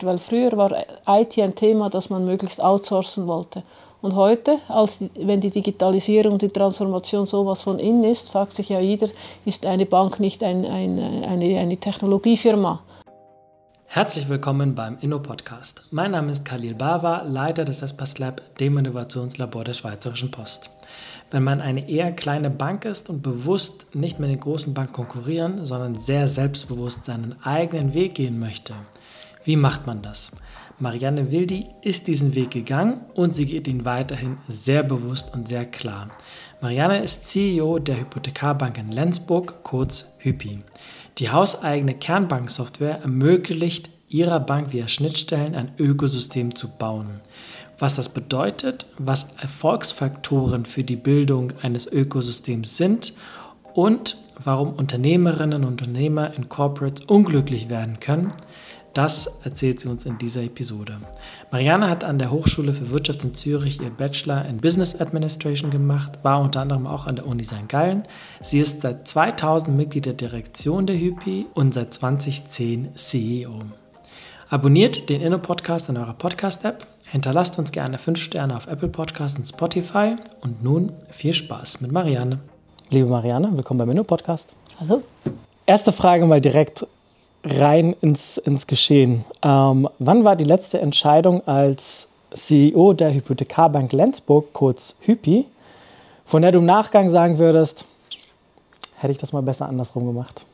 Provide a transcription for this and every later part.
Weil früher war IT ein Thema, das man möglichst outsourcen wollte. Und heute, als wenn die Digitalisierung, die Transformation sowas von innen ist, fragt sich ja jeder, ist eine Bank nicht ein, ein, eine, eine Technologiefirma? Herzlich willkommen beim Inno-Podcast. Mein Name ist Khalil Bawa, Leiter des Espas Lab, dem Innovationslabor der Schweizerischen Post. Wenn man eine eher kleine Bank ist und bewusst nicht mit den großen Banken konkurrieren, sondern sehr selbstbewusst seinen eigenen Weg gehen möchte, wie macht man das? Marianne Wildi ist diesen Weg gegangen und sie geht ihn weiterhin sehr bewusst und sehr klar. Marianne ist CEO der Hypothekarbank in Lenzburg, kurz Hypi. Die hauseigene Kernbanksoftware ermöglicht ihrer Bank via Schnittstellen ein Ökosystem zu bauen. Was das bedeutet, was Erfolgsfaktoren für die Bildung eines Ökosystems sind und warum Unternehmerinnen und Unternehmer in Corporates unglücklich werden können, das erzählt sie uns in dieser Episode. Marianne hat an der Hochschule für Wirtschaft in Zürich ihr Bachelor in Business Administration gemacht, war unter anderem auch an der Uni St. Gallen. Sie ist seit 2000 Mitglied der Direktion der Hypi und seit 2010 CEO. Abonniert den Inno-Podcast in eurer Podcast-App, hinterlasst uns gerne 5 Sterne auf Apple Podcasts und Spotify und nun viel Spaß mit Marianne. Liebe Marianne, willkommen beim Inno-Podcast. Hallo. Erste Frage mal direkt rein ins, ins Geschehen. Ähm, wann war die letzte Entscheidung als CEO der Hypothekarbank Lenzburg, kurz Hypi, von der du im Nachgang sagen würdest, hätte ich das mal besser andersrum gemacht?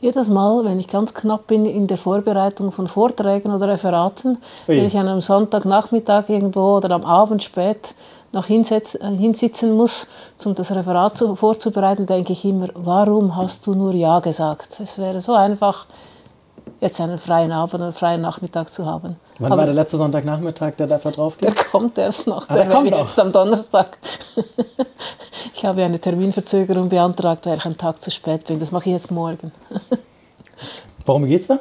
Jedes Mal, wenn ich ganz knapp bin in der Vorbereitung von Vorträgen oder Referaten, Ui. wenn ich an einem Sonntagnachmittag irgendwo oder am Abend spät noch hinsitzen muss, um das Referat zu, vorzubereiten, denke ich immer, warum hast du nur Ja gesagt? Es wäre so einfach, jetzt einen freien Abend, einen freien Nachmittag zu haben. Wann Aber war der letzte Sonntagnachmittag, der dafür drauf geht? Der kommt erst noch. Ah, der, der kommt jetzt am Donnerstag. ich habe eine Terminverzögerung beantragt, weil ich einen Tag zu spät bin. Das mache ich jetzt morgen. Worum geht es da?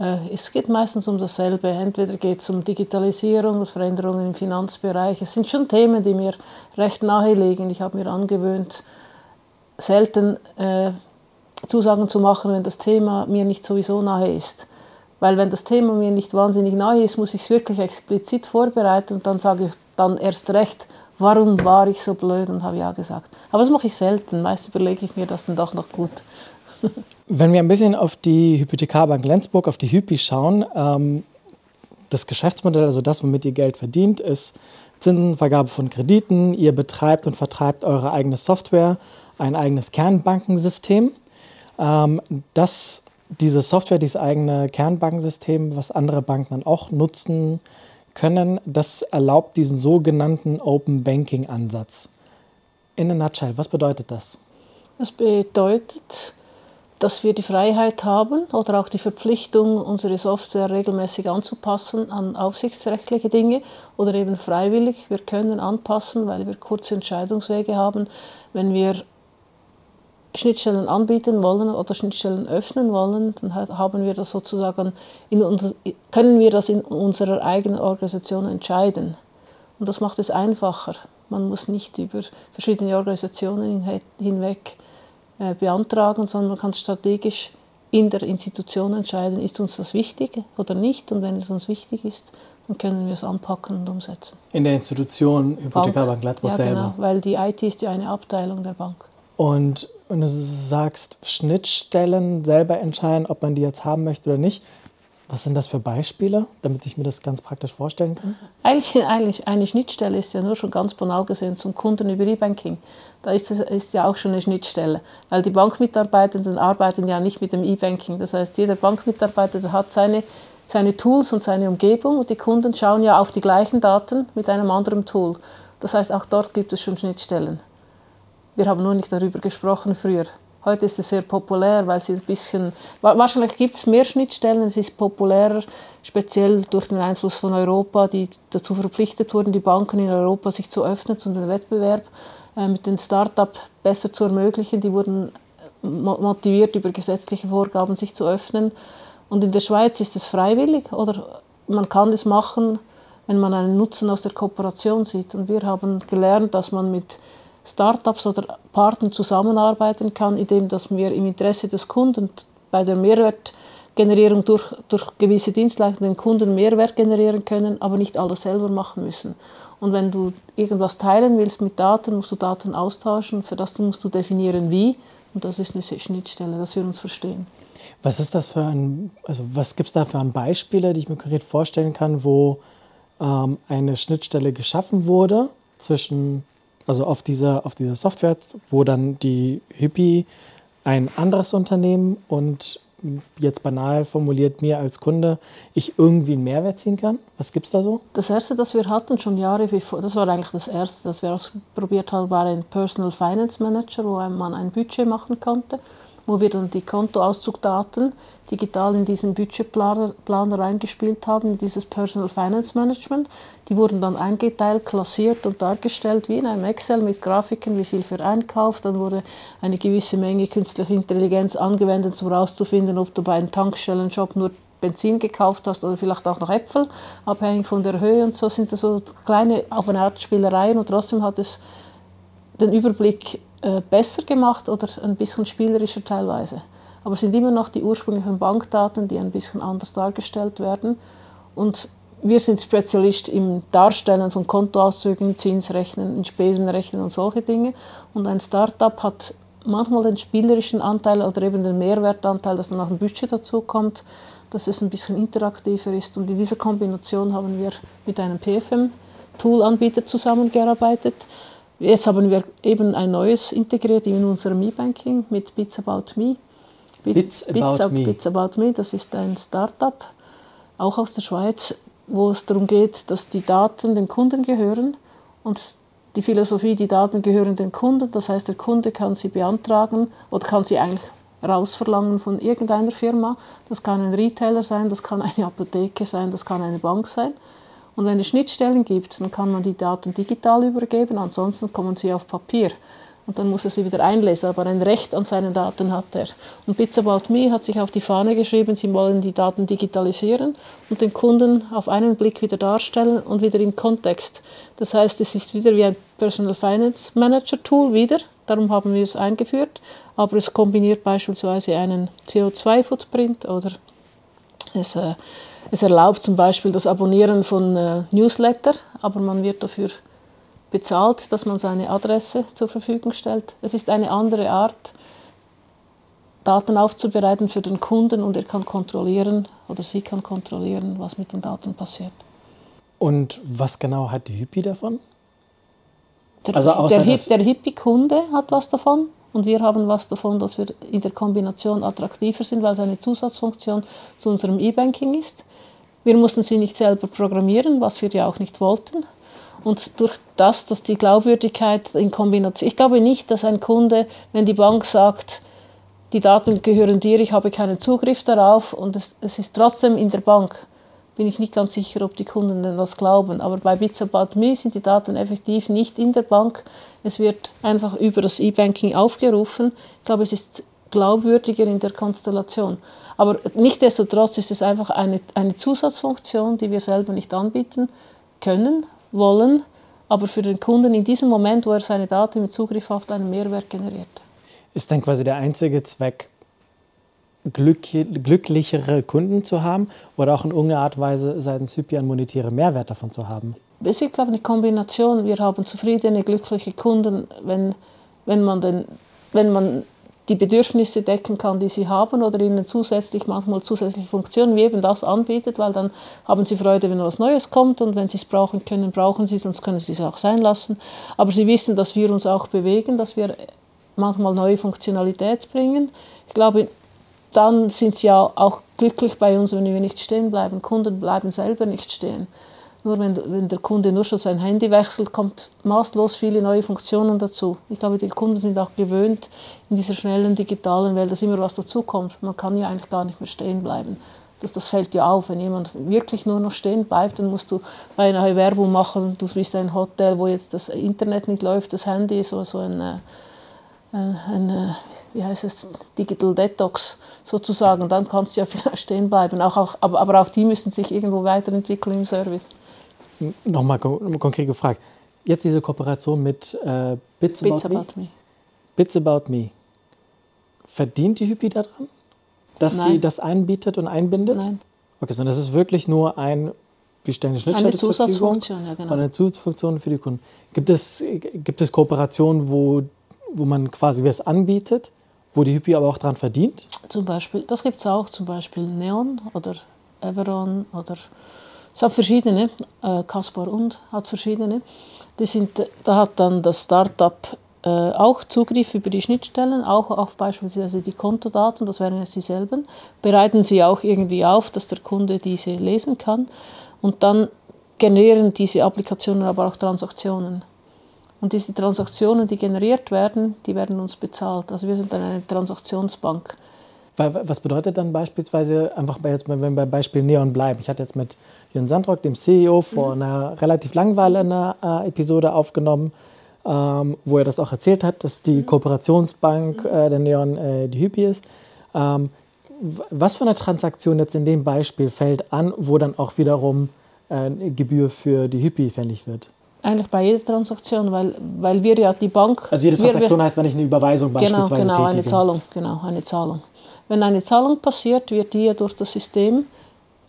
Äh, es geht meistens um dasselbe. Entweder geht es um Digitalisierung, Veränderungen im Finanzbereich. Es sind schon Themen, die mir recht nahe liegen. Ich habe mir angewöhnt, selten äh, Zusagen zu machen, wenn das Thema mir nicht sowieso nahe ist. Weil wenn das Thema mir nicht wahnsinnig nahe ist, muss ich es wirklich explizit vorbereiten und dann sage ich dann erst recht, warum war ich so blöd und habe ja gesagt. Aber das mache ich selten. Meist überlege ich mir das dann doch noch gut. Wenn wir ein bisschen auf die Hypothekarbank Lenzburg, auf die Hypi schauen, ähm, das Geschäftsmodell, also das, womit ihr Geld verdient, ist Zinsenvergabe von Krediten. Ihr betreibt und vertreibt eure eigene Software, ein eigenes Kernbankensystem. Ähm, das, diese Software, dieses eigene Kernbankensystem, was andere Banken dann auch nutzen können, das erlaubt diesen sogenannten Open Banking Ansatz. In a nutshell, was bedeutet das? Das bedeutet, dass wir die Freiheit haben oder auch die Verpflichtung, unsere Software regelmäßig anzupassen an aufsichtsrechtliche Dinge oder eben freiwillig. Wir können anpassen, weil wir kurze Entscheidungswege haben. Wenn wir Schnittstellen anbieten wollen oder Schnittstellen öffnen wollen, dann haben wir das sozusagen in unser, können wir das in unserer eigenen Organisation entscheiden. Und das macht es einfacher. Man muss nicht über verschiedene Organisationen hinweg äh, beantragen, sondern man kann strategisch in der Institution entscheiden, ist uns das wichtig oder nicht. Und wenn es uns wichtig ist, dann können wir es anpacken und umsetzen. In der Institution Hypothekarbank Gladbach ja, selber? Genau, weil die IT ist ja eine Abteilung der Bank. Und wenn du sagst, Schnittstellen selber entscheiden, ob man die jetzt haben möchte oder nicht, was sind das für Beispiele, damit ich mir das ganz praktisch vorstellen kann? Eigentlich, eigentlich eine Schnittstelle ist ja nur schon ganz banal gesehen zum Kunden über E-Banking. Da ist es ist ja auch schon eine Schnittstelle, weil die Bankmitarbeitenden arbeiten ja nicht mit dem E-Banking. Das heißt, jeder Bankmitarbeiter hat seine, seine Tools und seine Umgebung und die Kunden schauen ja auf die gleichen Daten mit einem anderen Tool. Das heißt, auch dort gibt es schon Schnittstellen. Wir haben nur nicht darüber gesprochen früher. Heute ist es sehr populär, weil sie ein bisschen, wahrscheinlich gibt es mehr Schnittstellen, es ist populärer, speziell durch den Einfluss von Europa, die dazu verpflichtet wurden, die Banken in Europa sich zu öffnen, zu den Wettbewerb äh, mit den Start-up besser zu ermöglichen. Die wurden äh, motiviert über gesetzliche Vorgaben, sich zu öffnen. Und in der Schweiz ist es freiwillig oder man kann es machen, wenn man einen Nutzen aus der Kooperation sieht. Und wir haben gelernt, dass man mit Startups oder Partnern zusammenarbeiten kann, indem dass wir im Interesse des Kunden bei der Mehrwert, Generierung durch, durch gewisse Dienstleistungen den Kunden Mehrwert generieren können, aber nicht alles selber machen müssen. Und wenn du irgendwas teilen willst mit Daten, musst du Daten austauschen. Für das musst du definieren, wie. Und das ist eine Schnittstelle, dass wir uns verstehen. Was ist das für ein, also was gibt es da für ein Beispiele, die ich mir konkret vorstellen kann, wo ähm, eine Schnittstelle geschaffen wurde zwischen, also auf dieser, auf dieser Software, wo dann die Hippie ein anderes Unternehmen und jetzt banal formuliert mir als Kunde ich irgendwie einen Mehrwert ziehen kann? Was gibt es da so? Das erste, das wir hatten, schon Jahre bevor, das war eigentlich das erste, das wir ausprobiert haben, war ein Personal Finance Manager, wo man ein Budget machen konnte wo wir dann die Kontoauszugdaten digital in diesen Budgetplaner Planer reingespielt haben, in dieses Personal Finance Management. Die wurden dann eingeteilt, klassiert und dargestellt wie in einem Excel mit Grafiken, wie viel für Einkauf. Dann wurde eine gewisse Menge künstliche Intelligenz angewendet, um herauszufinden, ob du bei einem Tankstellenshop nur Benzin gekauft hast oder vielleicht auch noch Äpfel, abhängig von der Höhe und so sind das so kleine auf Art Spielereien und trotzdem hat es den Überblick äh, besser gemacht oder ein bisschen spielerischer teilweise. Aber es sind immer noch die ursprünglichen Bankdaten, die ein bisschen anders dargestellt werden. Und wir sind Spezialist im Darstellen von Kontoauszügen, Zinsrechnen, Spesenrechnen und solche Dinge. Und ein Startup hat manchmal den spielerischen Anteil oder eben den Mehrwertanteil, dass dann noch ein Budget dazu kommt, dass es ein bisschen interaktiver ist. Und in dieser Kombination haben wir mit einem PFM-Tool-Anbieter zusammengearbeitet, Jetzt haben wir eben ein neues integriert in unserem E-Banking mit Bits About Me. Bits, Bits About Me. Bits About Me, das ist ein Startup, auch aus der Schweiz, wo es darum geht, dass die Daten dem Kunden gehören und die Philosophie, die Daten gehören dem Kunden. Das heißt, der Kunde kann sie beantragen oder kann sie eigentlich rausverlangen von irgendeiner Firma. Das kann ein Retailer sein, das kann eine Apotheke sein, das kann eine Bank sein. Und wenn es Schnittstellen gibt, dann kann man die Daten digital übergeben, ansonsten kommen sie auf Papier. Und dann muss er sie wieder einlesen, aber ein Recht an seinen Daten hat er. Und Bits About Me hat sich auf die Fahne geschrieben, sie wollen die Daten digitalisieren und den Kunden auf einen Blick wieder darstellen und wieder im Kontext. Das heißt, es ist wieder wie ein Personal Finance Manager Tool wieder, darum haben wir es eingeführt, aber es kombiniert beispielsweise einen CO2-Footprint oder es äh, es erlaubt zum Beispiel das Abonnieren von äh, Newsletter, aber man wird dafür bezahlt, dass man seine Adresse zur Verfügung stellt. Es ist eine andere Art, Daten aufzubereiten für den Kunden und er kann kontrollieren oder sie kann kontrollieren, was mit den Daten passiert. Und was genau hat die Hippie davon? Der, also außer der, der Hippie-Kunde hat was davon und wir haben was davon, dass wir in der Kombination attraktiver sind, weil es eine Zusatzfunktion zu unserem E-Banking ist. Wir mussten sie nicht selber programmieren, was wir ja auch nicht wollten. Und durch das, dass die Glaubwürdigkeit in Kombination, ich glaube nicht, dass ein Kunde, wenn die Bank sagt, die Daten gehören dir, ich habe keinen Zugriff darauf und es, es ist trotzdem in der Bank, bin ich nicht ganz sicher, ob die Kunden denn das glauben. Aber bei Bits About Me sind die Daten effektiv nicht in der Bank. Es wird einfach über das E-Banking aufgerufen. Ich glaube, es ist glaubwürdiger in der Konstellation. Aber nichtsdestotrotz ist es einfach eine, eine Zusatzfunktion, die wir selber nicht anbieten können, wollen, aber für den Kunden in diesem Moment, wo er seine Daten mit Zugriff auf einen Mehrwert generiert. Ist dann quasi der einzige Zweck, glück, glücklichere Kunden zu haben oder auch in irgendeiner Art und Weise seitens Hypi einen monetären Mehrwert davon zu haben? Es ist, glaube ich, eine Kombination. Wir haben zufriedene, glückliche Kunden, wenn, wenn, man, den, wenn man die Bedürfnisse decken kann, die sie haben oder ihnen zusätzlich manchmal zusätzliche Funktionen wie eben das anbietet, weil dann haben sie Freude, wenn was Neues kommt und wenn sie es brauchen können, brauchen sie es, sonst können sie es auch sein lassen. Aber sie wissen, dass wir uns auch bewegen, dass wir manchmal neue Funktionalität bringen. Ich glaube, dann sind sie ja auch glücklich bei uns, wenn wir nicht stehen bleiben. Kunden bleiben selber nicht stehen. Nur wenn, wenn der Kunde nur schon sein Handy wechselt, kommt maßlos viele neue Funktionen dazu. Ich glaube, die Kunden sind auch gewöhnt in dieser schnellen digitalen Welt, dass immer was dazukommt. Man kann ja eigentlich gar nicht mehr stehen bleiben. Das, das fällt ja auf. Wenn jemand wirklich nur noch stehen bleibt, dann musst du neue Werbung machen. Du bist ein Hotel, wo jetzt das Internet nicht läuft, das Handy, so, so ein, äh, ein, ein äh, wie heißt es, Digital Detox sozusagen. Dann kannst du ja vielleicht stehen bleiben. Auch, auch, aber, aber auch die müssen sich irgendwo weiterentwickeln im Service. Nochmal kon konkret gefragt. Jetzt diese Kooperation mit äh, Bits, Bits About, About me. me. Bits About Me. Verdient die Hypi daran? dass Nein. sie das einbietet und einbindet? Nein. Okay, sondern das ist wirklich nur ein, wir stellen eine Schnittstelle Eine zur Verfügung Zusatzfunktion, ja genau. eine Zusatzfunktion für die Kunden. Gibt es, gibt es Kooperationen, wo, wo man quasi was anbietet, wo die Hypi aber auch dran verdient? Zum Beispiel, das gibt es auch, zum Beispiel Neon oder Everon oder es hat verschiedene, äh, Kaspar und hat verschiedene. Die sind, da hat dann das Startup äh, auch Zugriff über die Schnittstellen, auch auf beispielsweise die Kontodaten, das wären ja sie selber, bereiten sie auch irgendwie auf, dass der Kunde diese lesen kann und dann generieren diese Applikationen aber auch Transaktionen. Und diese Transaktionen, die generiert werden, die werden uns bezahlt. Also wir sind eine Transaktionsbank. Was bedeutet dann beispielsweise, einfach bei jetzt, wenn wir beim Beispiel Neon bleiben. Ich hatte jetzt mit Jürgen Sandrock, dem CEO, vor einer relativ langweiligen äh, Episode aufgenommen, ähm, wo er das auch erzählt hat, dass die Kooperationsbank äh, der Neon äh, die Hypi ist. Ähm, was für eine Transaktion jetzt in dem Beispiel fällt an, wo dann auch wiederum äh, eine Gebühr für die Hypi fällig wird? Eigentlich bei jeder Transaktion, weil, weil wir ja die Bank. Also jede wir- wir- Transaktion heißt, wenn ich eine Überweisung Genau, beispielsweise genau, eine tätige. Zahlung, genau, eine Zahlung. Wenn eine Zahlung passiert, wird die ja durch das System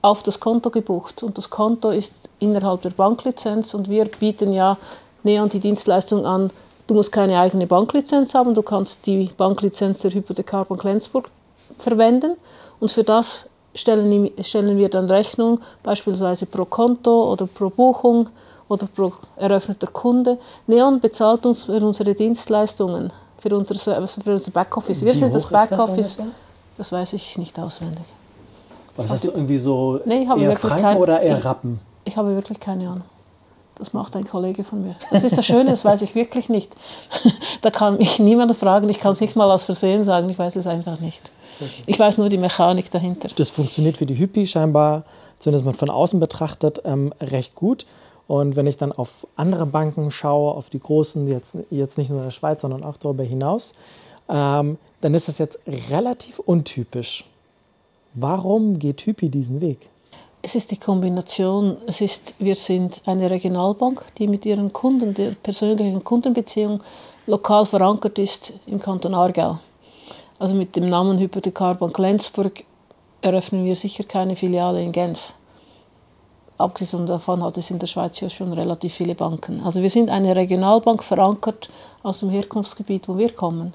auf das Konto gebucht. Und das Konto ist innerhalb der Banklizenz und wir bieten ja Neon die Dienstleistung an, du musst keine eigene Banklizenz haben, du kannst die Banklizenz der Hypothekarbank Lenzburg verwenden und für das stellen, stellen wir dann Rechnung, beispielsweise pro Konto oder pro Buchung oder pro eröffneter Kunde. Neon bezahlt uns für unsere Dienstleistungen, für unser, Service- für unser Backoffice. Wir sind das das Backoffice. ungefähr? Das weiß ich nicht auswendig. Oder ist das irgendwie so Nee, ich habe eher wirklich Franken kein- oder eher ich- Rappen? Ich habe wirklich keine Ahnung. Das macht ein Kollege von mir. Das ist das Schöne, das weiß ich wirklich nicht. da kann mich niemand fragen, ich kann es nicht mal aus Versehen sagen, ich weiß es einfach nicht. Ich weiß nur die Mechanik dahinter. Das funktioniert für die Hypi scheinbar, zumindest mal von außen betrachtet, ähm, recht gut. Und wenn ich dann auf andere Banken schaue, auf die großen, jetzt, jetzt nicht nur in der Schweiz, sondern auch darüber hinaus, ähm, dann ist das jetzt relativ untypisch. Warum geht Hypi diesen Weg? Es ist die Kombination. Es ist, wir sind eine Regionalbank, die mit ihren Kunden, der persönlichen Kundenbeziehung lokal verankert ist im Kanton Aargau. Also mit dem Namen Hypothekarbank Lenzburg eröffnen wir sicher keine Filiale in Genf. Abgesehen davon hat es in der Schweiz ja schon relativ viele Banken. Also wir sind eine Regionalbank verankert aus dem Herkunftsgebiet, wo wir kommen.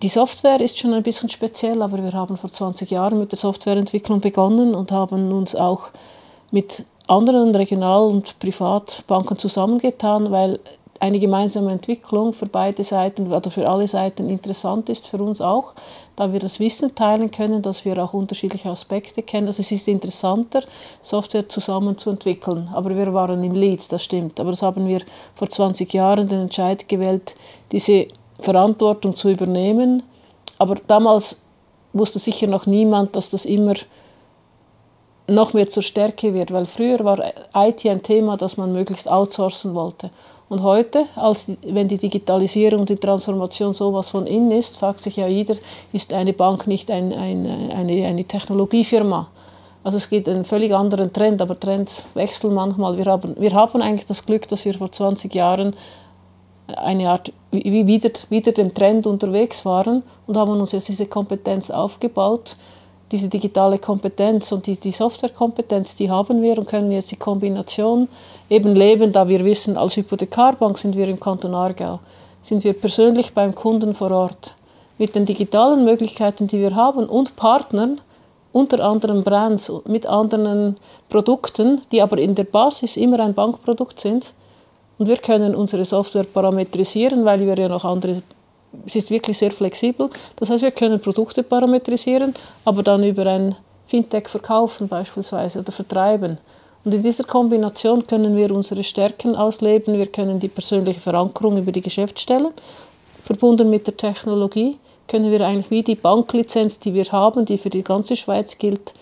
Die Software ist schon ein bisschen speziell, aber wir haben vor 20 Jahren mit der Softwareentwicklung begonnen und haben uns auch mit anderen Regional- und Privatbanken zusammengetan, weil eine gemeinsame Entwicklung für beide Seiten oder für alle Seiten interessant ist, für uns auch, da wir das Wissen teilen können, dass wir auch unterschiedliche Aspekte kennen. Also es ist interessanter, Software zusammen zu entwickeln. Aber wir waren im Lead, das stimmt. Aber das haben wir vor 20 Jahren den Entscheid gewählt, diese Verantwortung zu übernehmen. Aber damals wusste sicher noch niemand, dass das immer noch mehr zur Stärke wird, weil früher war IT ein Thema, das man möglichst outsourcen wollte. Und heute, als wenn die Digitalisierung, die Transformation sowas von innen ist, fragt sich ja jeder, ist eine Bank nicht ein, ein, eine, eine Technologiefirma? Also es geht einen völlig anderen Trend, aber Trends wechseln manchmal. Wir haben, wir haben eigentlich das Glück, dass wir vor 20 Jahren eine Art wie wieder, wieder dem Trend unterwegs waren und haben uns jetzt diese Kompetenz aufgebaut, diese digitale Kompetenz und die, die Softwarekompetenz, die haben wir und können jetzt die Kombination eben leben, da wir wissen, als Hypothekarbank sind wir im Kanton Aargau, sind wir persönlich beim Kunden vor Ort. Mit den digitalen Möglichkeiten, die wir haben und Partnern, unter anderem Brands mit anderen Produkten, die aber in der Basis immer ein Bankprodukt sind. Und wir können unsere Software parametrisieren, weil wir ja noch andere es ist wirklich sehr flexibel. Das heißt, wir können Produkte parametrisieren, aber dann über ein Fintech verkaufen beispielsweise oder vertreiben. Und in dieser Kombination können wir unsere Stärken ausleben. Wir können die persönliche Verankerung über die Geschäftsstellen, verbunden mit der Technologie, können wir eigentlich wie die Banklizenz, die wir haben, die für die ganze Schweiz gilt,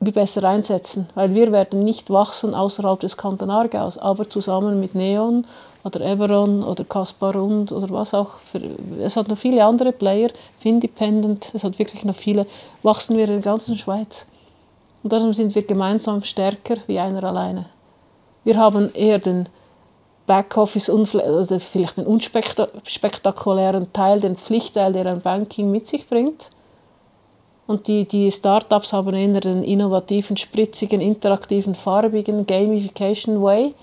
besser einsetzen. Weil wir werden nicht wachsen außerhalb des Kanton Aargaus, aber zusammen mit Neon oder Everon oder Kaspar Rund oder was auch. Für, es hat noch viele andere Player, Findependent, es hat wirklich noch viele, wachsen wir in der ganzen Schweiz. Und darum sind wir gemeinsam stärker wie einer alleine. Wir haben eher den Backoffice, also vielleicht den unspektakulären Teil, den Pflichtteil, der ein Banking mit sich bringt. Und die, die Startups haben eher den innovativen, spritzigen, interaktiven, farbigen Gamification Way.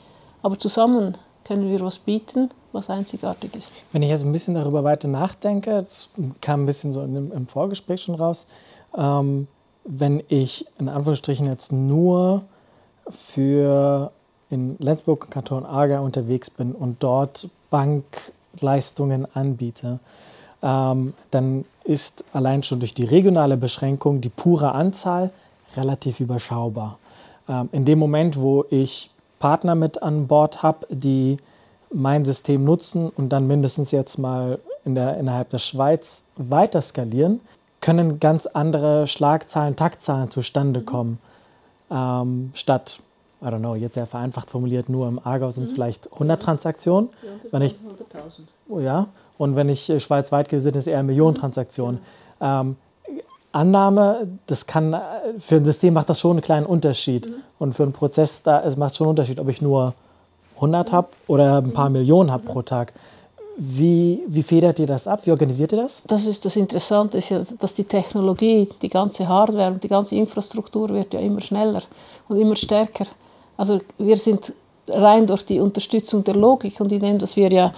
Aber zusammen können wir was bieten, was einzigartig ist. Wenn ich jetzt ein bisschen darüber weiter nachdenke, das kam ein bisschen so im, im Vorgespräch schon raus, ähm, wenn ich in Anführungsstrichen jetzt nur für in Lenzburg, Kanton Aargau unterwegs bin und dort Bankleistungen anbiete, dann ist allein schon durch die regionale Beschränkung die pure Anzahl relativ überschaubar. Ähm, in dem Moment, wo ich Partner mit an Bord habe, die mein System nutzen und dann mindestens jetzt mal in der, innerhalb der Schweiz weiter skalieren, können ganz andere Schlagzahlen, Taktzahlen zustande kommen. Ähm, statt, I don't know, jetzt sehr vereinfacht formuliert, nur im Aargau sind es mhm. vielleicht 100 Transaktionen. Ja, wenn ich, 100.000. Oh ja, und wenn ich äh, schweizweit gehe, sind es eher Millionen mhm. Transaktionen. Ähm, Annahme, das kann, für ein System macht das schon einen kleinen Unterschied. Mhm. Und für einen Prozess, da, es macht schon einen Unterschied, ob ich nur 100 habe oder ein paar Millionen habe pro Tag. Wie, wie federt ihr das ab? Wie organisiert ihr das? Das ist das Interessante, ist ja, dass die Technologie, die ganze Hardware und die ganze Infrastruktur wird ja immer schneller und immer stärker. Also wir sind rein durch die Unterstützung der Logik und indem, dass wir ja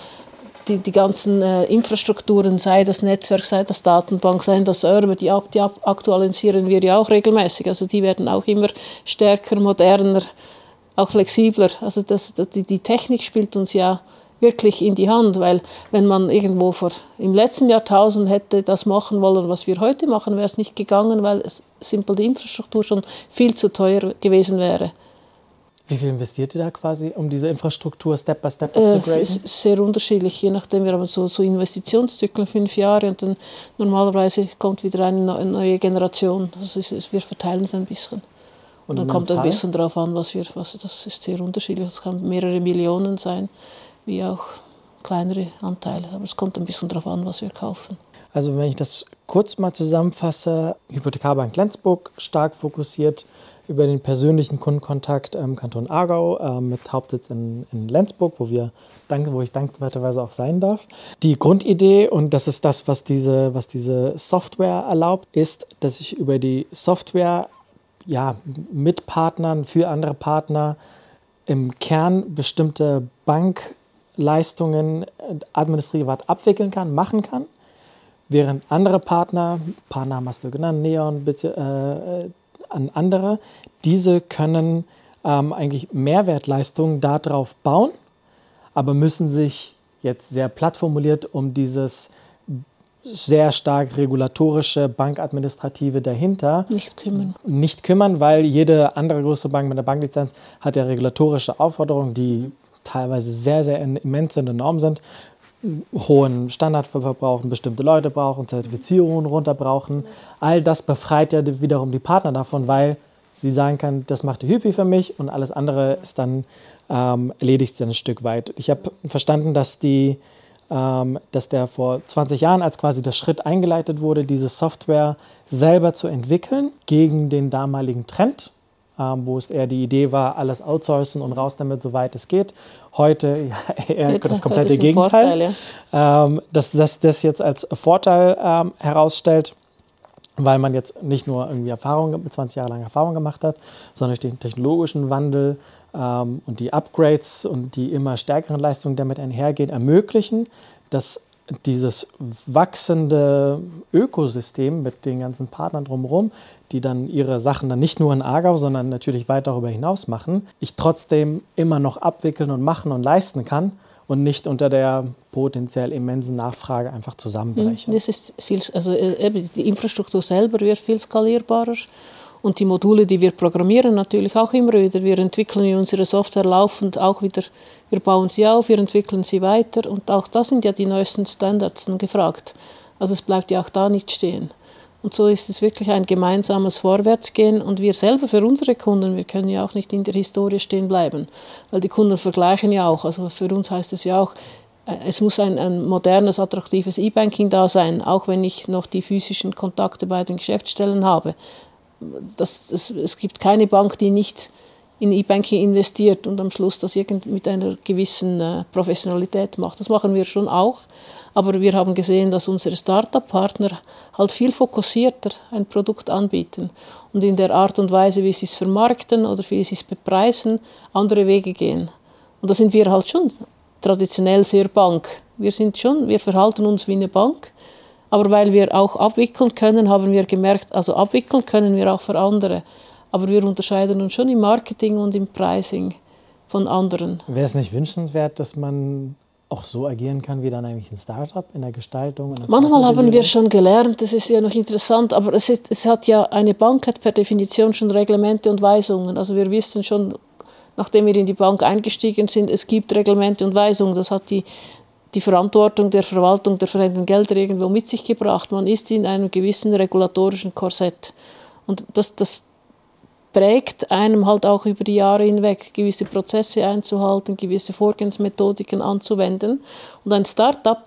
die, die ganzen äh, Infrastrukturen, sei das Netzwerk, sei das Datenbank, sei das Server, die, die aktualisieren wir ja auch regelmäßig. Also die werden auch immer stärker, moderner, auch flexibler. Also das, das, die, die Technik spielt uns ja wirklich in die Hand, weil wenn man irgendwo vor im letzten Jahrtausend hätte das machen wollen, was wir heute machen, wäre es nicht gegangen, weil es simpel die Infrastruktur schon viel zu teuer gewesen wäre. Wie viel investiert ihr da quasi, um diese Infrastruktur Step by Step abzugraden? Äh, es ist sehr unterschiedlich, je nachdem. Wir haben so, so Investitionszyklen, fünf Jahre, und dann normalerweise kommt wieder eine neue Generation. Also es wir verteilen es ein bisschen. Und, dann kommt ein bisschen darauf an, was wir, was, das ist sehr unterschiedlich. Es kann mehrere Millionen sein, wie auch kleinere Anteile. Aber es kommt ein bisschen darauf an, was wir kaufen. Also wenn ich das kurz mal zusammenfasse, Hypothekarbank Lenzburg stark fokussiert über den persönlichen Kundenkontakt im Kanton Aargau äh, mit Hauptsitz in, in Lenzburg, wo wir danke, wo ich dankbarerweise auch sein darf. Die Grundidee, und das ist das, was diese, was diese Software erlaubt, ist, dass ich über die Software ja, mit Partnern, für andere Partner im Kern bestimmte Bankleistungen administrativ abwickeln kann, machen kann, während andere Partner, Partner hast du genannt, Neon, bitte, äh, an andere. Diese können ähm, eigentlich Mehrwertleistungen darauf bauen, aber müssen sich jetzt sehr platt formuliert um dieses sehr stark regulatorische Bankadministrative dahinter nicht kümmern. Nicht kümmern, weil jede andere große Bank mit einer Banklizenz hat ja regulatorische Aufforderungen, die teilweise sehr, sehr immens sind, enorm sind hohen Standard verbrauchen, bestimmte Leute brauchen, Zertifizierungen runter brauchen. All das befreit ja wiederum die Partner davon, weil sie sagen kann, das macht die Hypi für mich und alles andere ist dann ähm, erledigt ein Stück weit. Ich habe verstanden, dass die ähm, dass der vor 20 Jahren, als quasi der Schritt eingeleitet wurde, diese Software selber zu entwickeln, gegen den damaligen Trend wo es eher die Idee war, alles outsourcen und raus damit, soweit es geht. Heute ja, eher das komplette Gegenteil. Vorteil, ja. ähm, dass das, das jetzt als Vorteil ähm, herausstellt, weil man jetzt nicht nur irgendwie Erfahrung, 20 Jahre lang Erfahrung gemacht hat, sondern durch den technologischen Wandel ähm, und die Upgrades und die immer stärkeren Leistungen damit einhergehen, ermöglichen, dass dieses wachsende Ökosystem mit den ganzen Partnern drumherum, die dann ihre Sachen dann nicht nur in Aargau, sondern natürlich weit darüber hinaus machen, ich trotzdem immer noch abwickeln und machen und leisten kann und nicht unter der potenziell immensen Nachfrage einfach zusammenbreche. Das ist viel, also äh, die Infrastruktur selber wird viel skalierbarer und die Module, die wir programmieren, natürlich auch immer wieder. Wir entwickeln unsere Software laufend auch wieder, wir bauen sie auf, wir entwickeln sie weiter und auch da sind ja die neuesten Standards dann gefragt. Also es bleibt ja auch da nicht stehen. Und so ist es wirklich ein gemeinsames Vorwärtsgehen und wir selber für unsere Kunden, wir können ja auch nicht in der Historie stehen bleiben, weil die Kunden vergleichen ja auch. Also für uns heißt es ja auch, äh, es muss ein, ein modernes, attraktives E-Banking da sein, auch wenn ich noch die physischen Kontakte bei den Geschäftsstellen habe das, das, es gibt keine Bank, die nicht in E-Banking investiert und am Schluss das mit einer gewissen äh, Professionalität macht. Das machen wir schon auch, aber wir haben gesehen, dass unsere Startup-Partner halt viel fokussierter ein Produkt anbieten und in der Art und Weise, wie sie es vermarkten oder wie sie es bepreisen, andere Wege gehen. Und da sind wir halt schon traditionell sehr Bank. Wir sind schon, wir verhalten uns wie eine Bank, aber weil wir auch abwickeln können, haben wir gemerkt, also abwickeln können wir auch für andere. Aber wir unterscheiden uns schon im Marketing und im Pricing von anderen. Wäre es nicht wünschenswert, dass man auch so agieren kann wie dann eigentlich ein Startup in der Gestaltung? Der Manchmal haben wir schon gelernt, das ist ja noch interessant, aber es, ist, es hat ja eine Bank hat per Definition schon Reglemente und Weisungen. Also wir wissen schon, nachdem wir in die Bank eingestiegen sind, es gibt Reglemente und Weisungen. Das hat die, die Verantwortung der Verwaltung der verwendeten Gelder irgendwo mit sich gebracht. Man ist in einem gewissen regulatorischen Korsett. Und das, das prägt einem halt auch über die Jahre hinweg, gewisse Prozesse einzuhalten, gewisse Vorgehensmethodiken anzuwenden. Und ein Startup,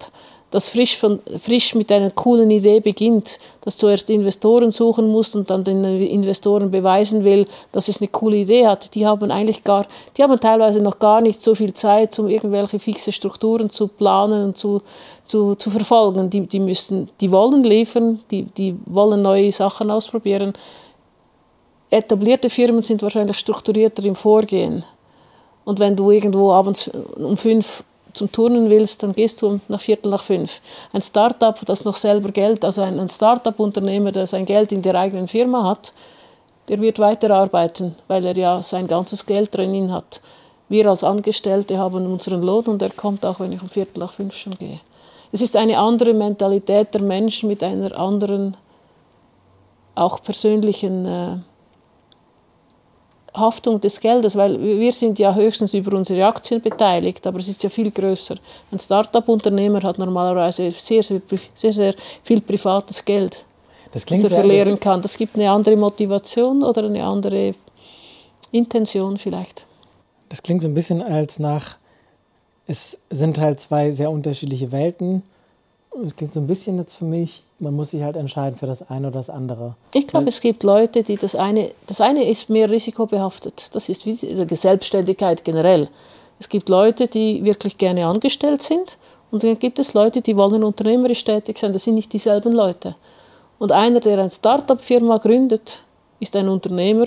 das frisch, von, frisch mit einer coolen Idee beginnt, das zuerst Investoren suchen muss und dann den Investoren beweisen will, dass es eine coole Idee hat, die haben eigentlich gar, die haben teilweise noch gar nicht so viel Zeit, um irgendwelche fixe Strukturen zu planen und zu, zu, zu verfolgen. Die, die, müssen, die wollen liefern, die, die wollen neue Sachen ausprobieren etablierte Firmen sind wahrscheinlich strukturierter im Vorgehen. Und wenn du irgendwo abends um fünf zum Turnen willst, dann gehst du nach Viertel nach fünf. Ein Startup, das noch selber Geld, also ein, Startup-Unternehmer, der sein Geld in der eigenen Firma hat, der wird weiterarbeiten, weil er ja sein ganzes Geld drin hat. Wir als Angestellte haben unseren Lohn und er kommt auch, wenn ich um Viertel nach fünf schon gehe. Es ist eine andere Mentalität der Menschen mit einer anderen, auch persönlichen äh, Haftung des Geldes, weil wir sind ja höchstens über unsere Aktien beteiligt, aber es ist ja viel größer. Ein Start-up-Unternehmer hat normalerweise sehr, sehr, sehr, sehr viel privates Geld, das, das er verlieren kann. Das gibt eine andere Motivation oder eine andere Intention vielleicht. Das klingt so ein bisschen als nach, es sind halt zwei sehr unterschiedliche Welten. Es klingt so ein bisschen jetzt für mich, man muss sich halt entscheiden für das eine oder das andere. Ich glaube, es gibt Leute, die das eine, das eine ist mehr risikobehaftet. Das ist wie die Selbstständigkeit generell. Es gibt Leute, die wirklich gerne angestellt sind und dann gibt es Leute, die wollen unternehmerisch tätig sein. Das sind nicht dieselben Leute. Und einer, der eine Start-up-Firma gründet, ist ein Unternehmer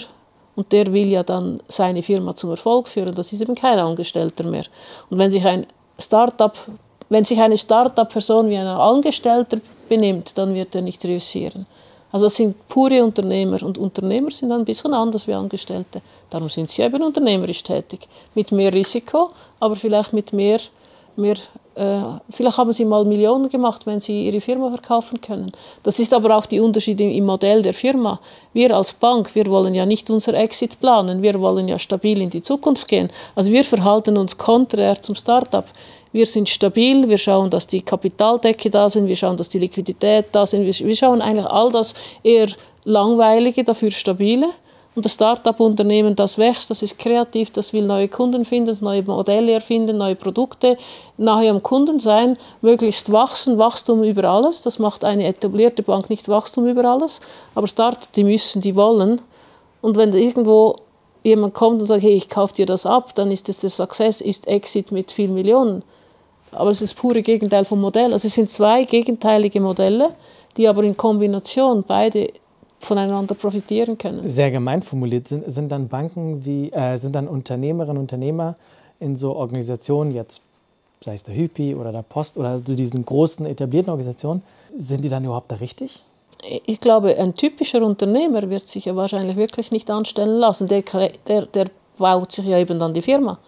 und der will ja dann seine Firma zum Erfolg führen. Das ist eben kein Angestellter mehr. Und wenn sich ein Start-up wenn sich eine Start-up-Person wie ein Angestellter benimmt, dann wird er nicht reüssieren. Also das sind pure Unternehmer und Unternehmer sind ein bisschen anders wie Angestellte. Darum sind sie eben unternehmerisch tätig. Mit mehr Risiko, aber vielleicht mit mehr, mehr äh, vielleicht haben sie mal Millionen gemacht, wenn sie ihre Firma verkaufen können. Das ist aber auch der Unterschied im Modell der Firma. Wir als Bank, wir wollen ja nicht unser Exit planen, wir wollen ja stabil in die Zukunft gehen. Also wir verhalten uns konträr zum Startup. Wir sind stabil, wir schauen, dass die Kapitaldecke da sind, wir schauen, dass die Liquidität da sind, wir schauen eigentlich all das eher langweilige, dafür stabile. Und das Start-up-Unternehmen, das wächst, das ist kreativ, das will neue Kunden finden, neue Modelle erfinden, neue Produkte, nahe am Kunden sein, möglichst wachsen, Wachstum über alles. Das macht eine etablierte Bank nicht Wachstum über alles, aber Start-up, die müssen, die wollen. Und wenn irgendwo jemand kommt und sagt, hey, ich kaufe dir das ab, dann ist das der Success, ist Exit mit vielen Millionen. Aber es ist das pure Gegenteil vom Modell. Also es sind zwei gegenteilige Modelle, die aber in Kombination beide voneinander profitieren können. Sehr gemein formuliert sind, sind dann Banken wie, äh, sind dann Unternehmerinnen und Unternehmer in so Organisationen, jetzt sei es der Hypi oder der Post oder so diesen großen etablierten Organisationen, sind die dann überhaupt da richtig? Ich glaube, ein typischer Unternehmer wird sich ja wahrscheinlich wirklich nicht anstellen lassen. Der, der, der baut sich ja eben dann die Firma.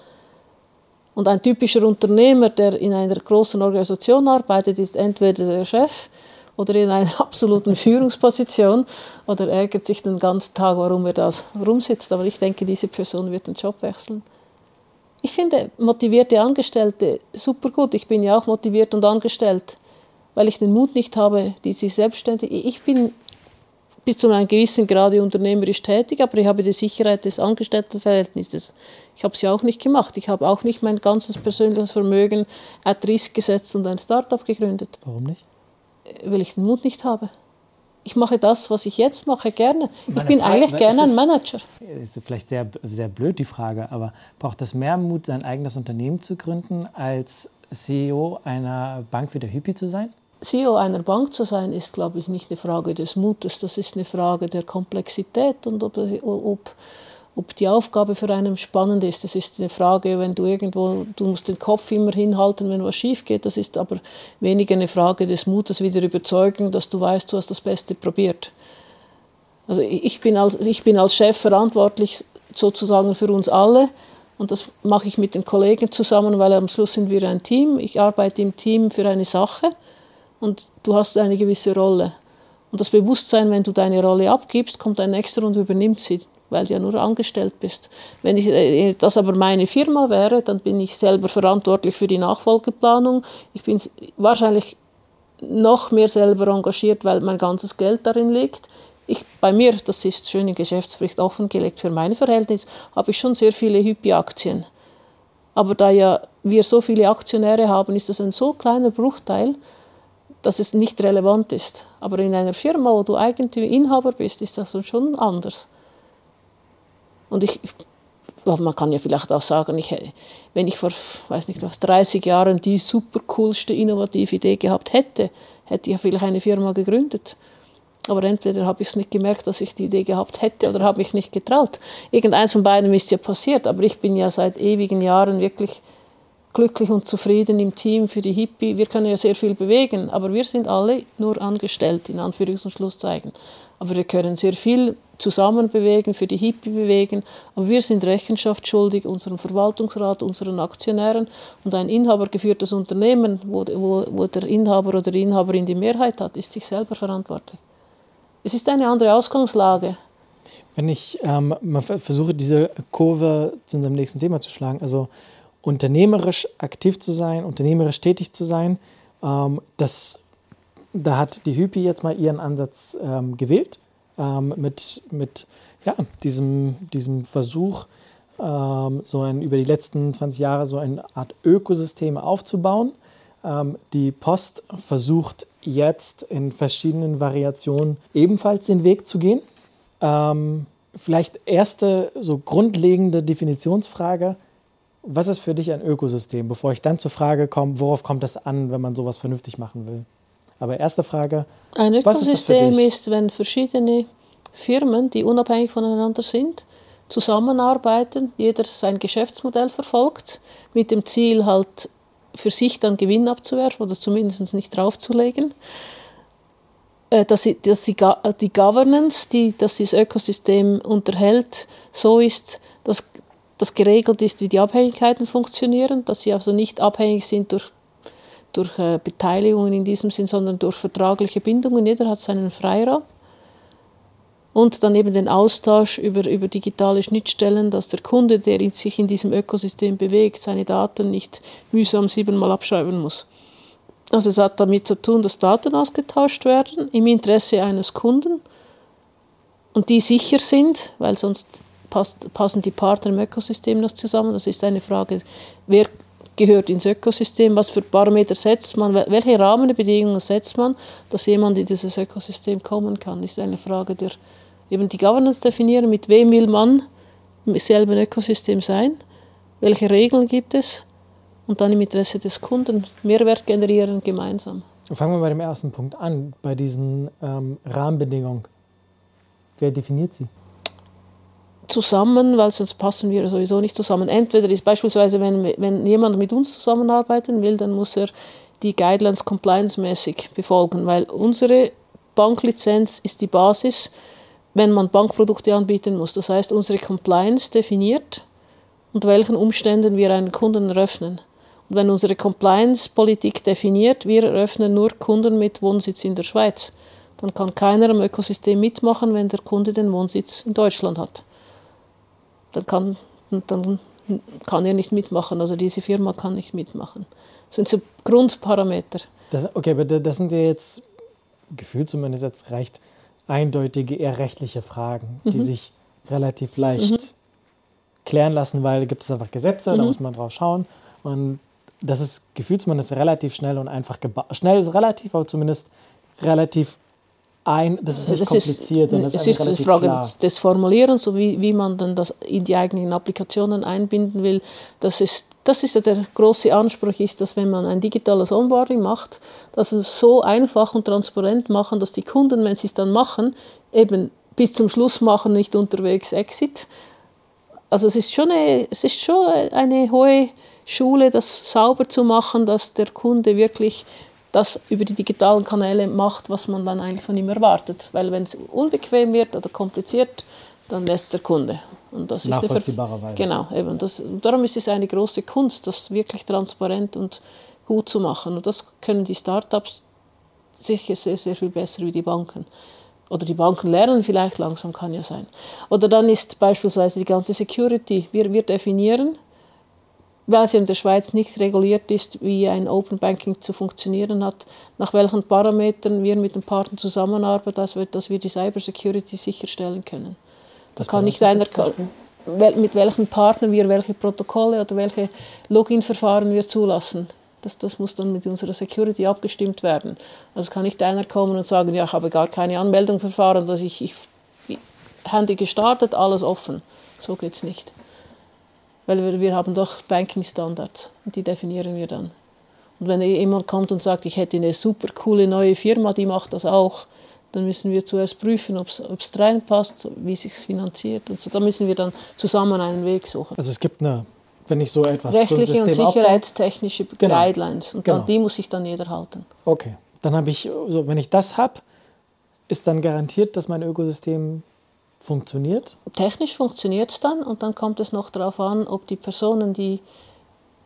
Und ein typischer Unternehmer, der in einer großen Organisation arbeitet, ist entweder der Chef oder in einer absoluten Führungsposition oder ärgert sich den ganzen Tag, warum er da rumsitzt. Aber ich denke, diese Person wird den Job wechseln. Ich finde motivierte Angestellte super gut. Ich bin ja auch motiviert und angestellt, weil ich den Mut nicht habe, diese Selbstständige. Ich bin bis zu einem gewissen Grade unternehmerisch tätig, aber ich habe die Sicherheit des Angestelltenverhältnisses. Ich habe sie auch nicht gemacht. Ich habe auch nicht mein ganzes persönliches Vermögen at risk gesetzt und ein Startup gegründet. Warum nicht? Weil ich den Mut nicht habe. ich mache das, was ich jetzt mache, gerne. Ich bin Frage, eigentlich gerne ein Manager. Ist vielleicht sehr, sehr blöd die Frage, aber braucht es mehr Mut, sein eigenes Unternehmen zu gründen, als CEO einer Bank wie der Hypi zu sein? CEO einer Bank zu sein, ist, glaube ich, nicht eine Frage des Mutes, das ist eine Frage der Komplexität und ob, ob ob die Aufgabe für einen spannend ist. Das ist eine Frage, wenn du irgendwo, du musst den Kopf immer hinhalten, wenn was schief geht. Das ist aber weniger eine Frage des Mutes, wieder überzeugen, dass du weißt, du hast das Beste probiert. Also ich bin als, ich bin als Chef verantwortlich sozusagen für uns alle und das mache ich mit den Kollegen zusammen, weil am Schluss sind wir ein Team. Ich arbeite im Team für eine Sache und du hast eine gewisse Rolle. Und das Bewusstsein, wenn du deine Rolle abgibst, kommt ein nächster und übernimmt sie weil du ja nur angestellt bist. Wenn ich, äh, das aber meine Firma wäre, dann bin ich selber verantwortlich für die Nachfolgeplanung. Ich bin wahrscheinlich noch mehr selber engagiert, weil mein ganzes Geld darin liegt. Ich, bei mir, das ist schön im Geschäftsbericht offengelegt, für mein Verhältnis habe ich schon sehr viele Hypi-Aktien. Aber da ja wir so viele Aktionäre haben, ist das ein so kleiner Bruchteil, dass es nicht relevant ist. Aber in einer Firma, wo du Eigentümer, Inhaber bist, ist das schon anders. Und ich, man kann ja vielleicht auch sagen, ich, wenn ich vor weiß nicht was, 30 Jahren die super coolste innovative Idee gehabt hätte, hätte ich ja vielleicht eine Firma gegründet. Aber entweder habe ich es nicht gemerkt, dass ich die Idee gehabt hätte, oder habe mich nicht getraut. Irgendeins von beiden ist ja passiert, aber ich bin ja seit ewigen Jahren wirklich glücklich und zufrieden im Team für die Hippie. Wir können ja sehr viel bewegen, aber wir sind alle nur angestellt, in Anführungs- und Schlusszeichen. Aber wir können sehr viel zusammen bewegen, für die Hippie bewegen. Aber wir sind Rechenschaft schuldig unserem Verwaltungsrat, unseren Aktionären und ein inhabergeführtes Unternehmen, wo, wo, wo der Inhaber oder die Inhaberin die Mehrheit hat, ist sich selber verantwortlich. Es ist eine andere Ausgangslage. Wenn ich ähm, versuche, diese Kurve zu unserem nächsten Thema zu schlagen, also unternehmerisch aktiv zu sein, unternehmerisch tätig zu sein. Ähm, das, da hat die Hypi jetzt mal ihren Ansatz ähm, gewählt ähm, mit, mit ja, diesem, diesem Versuch, ähm, so ein, über die letzten 20 Jahre so eine Art Ökosystem aufzubauen. Ähm, die Post versucht jetzt in verschiedenen Variationen ebenfalls den Weg zu gehen. Vielleicht erste so grundlegende Definitionsfrage was ist für dich ein Ökosystem, bevor ich dann zur Frage komme, worauf kommt es an, wenn man sowas vernünftig machen will? Aber erste Frage. Ein Ökosystem ist, ist, wenn verschiedene Firmen, die unabhängig voneinander sind, zusammenarbeiten, jeder sein Geschäftsmodell verfolgt, mit dem Ziel halt für sich dann Gewinn abzuwerfen oder zumindest nicht draufzulegen. Äh, dass, sie, dass sie, die Governance, die dass das Ökosystem unterhält, so ist, dass dass geregelt ist, wie die Abhängigkeiten funktionieren, dass sie also nicht abhängig sind durch, durch äh, Beteiligungen in diesem Sinn, sondern durch vertragliche Bindungen. Jeder hat seinen Freiraum. Und dann eben den Austausch über, über digitale Schnittstellen, dass der Kunde, der in sich in diesem Ökosystem bewegt, seine Daten nicht mühsam siebenmal abschreiben muss. Also es hat damit zu tun, dass Daten ausgetauscht werden im Interesse eines Kunden und die sicher sind, weil sonst passt, passen die Partner im Ökosystem noch zusammen? Das ist eine Frage, wer gehört ins Ökosystem, was für Parameter setzt man, welche Rahmenbedingungen setzt man, dass jemand in dieses Ökosystem kommen kann, das ist eine Frage der, eben die Governance definieren, mit wem will man im selben Ökosystem sein, welche Regeln gibt es und dann im Interesse des Kunden Mehrwert generieren gemeinsam. Fangen wir bei dem ersten Punkt an, bei diesen ähm, Rahmenbedingungen. Wer definiert sie? Zusammen, weil sonst passen wir sowieso nicht zusammen. Entweder ist beispielsweise, wenn, wenn jemand mit uns zusammenarbeiten will, dann muss er die Guidelines compliance-mäßig befolgen, weil unsere Banklizenz ist die Basis, wenn man Bankprodukte anbieten muss. Das heißt, unsere Compliance definiert, unter welchen Umständen wir einen Kunden eröffnen. Und wenn unsere Compliance-Politik definiert, wir eröffnen nur Kunden mit Wohnsitz in der Schweiz, dann kann keiner im Ökosystem mitmachen, wenn der Kunde den Wohnsitz in Deutschland hat dann kann, dann kann er nicht mitmachen. Also diese Firma kann nicht mitmachen. Das sind so Grundparameter. Das, okay, aber das sind ja jetzt gefühlt zumindest jetzt recht eindeutige, eher rechtliche Fragen, die mhm. sich relativ leicht mhm. klären lassen, weil da gibt es einfach Gesetze, mhm. da muss man drauf schauen. Und das ist gefühlt zumindest relativ schnell und einfach gebaut. Schnell ist relativ, aber zumindest relativ ein, das ist nicht das kompliziert, ist, es ist eine Frage klar. des Formulierens, so wie, wie man dann das in die eigenen Applikationen einbinden will. Das ist, das ist ja der große Anspruch, ist, dass wenn man ein digitales Onboarding macht, dass es so einfach und transparent machen, dass die Kunden, wenn sie es dann machen, eben bis zum Schluss machen, nicht unterwegs Exit. Also es ist schon eine, es ist schon eine hohe Schule, das sauber zu machen, dass der Kunde wirklich das über die digitalen Kanäle macht, was man dann eigentlich von ihm erwartet. Weil wenn es unbequem wird oder kompliziert, dann lässt der Kunde. Und das Nachvollziehbarerweise. Genau, eben. Das, darum ist es eine große Kunst, das wirklich transparent und gut zu machen. Und das können die Startups sicher sehr, sehr viel besser wie die Banken. Oder die Banken lernen vielleicht langsam, kann ja sein. Oder dann ist beispielsweise die ganze Security. Wir, wir definieren weil sie in der Schweiz nicht reguliert ist, wie ein Open Banking zu funktionieren hat, nach welchen Parametern wir mit dem Partner zusammenarbeiten, dass wir, dass wir die Cybersecurity sicherstellen können. Da kann nicht einer, mit welchen Partnern wir welche Protokolle oder welche Login-Verfahren wir zulassen. Das, das muss dann mit unserer Security abgestimmt werden. Also kann nicht einer kommen und sagen, ja, ich habe gar keine Anmeldung verfahren, dass ich, ich Handy gestartet, alles offen. So geht es nicht. Weil wir, wir haben doch Banking-Standards und die definieren wir dann. Und wenn jemand kommt und sagt, ich hätte eine super coole neue Firma, die macht das auch, dann müssen wir zuerst prüfen, ob es reinpasst, wie sich finanziert. Und so. Da müssen wir dann zusammen einen Weg suchen. Also es gibt eine, wenn ich so etwas Rechtliche so und sicherheitstechnische genau. Guidelines. Und genau. dann, die muss sich dann jeder halten. Okay. Dann habe ich, so, wenn ich das habe, ist dann garantiert, dass mein Ökosystem funktioniert? Technisch funktioniert es dann und dann kommt es noch darauf an, ob die Personen, die.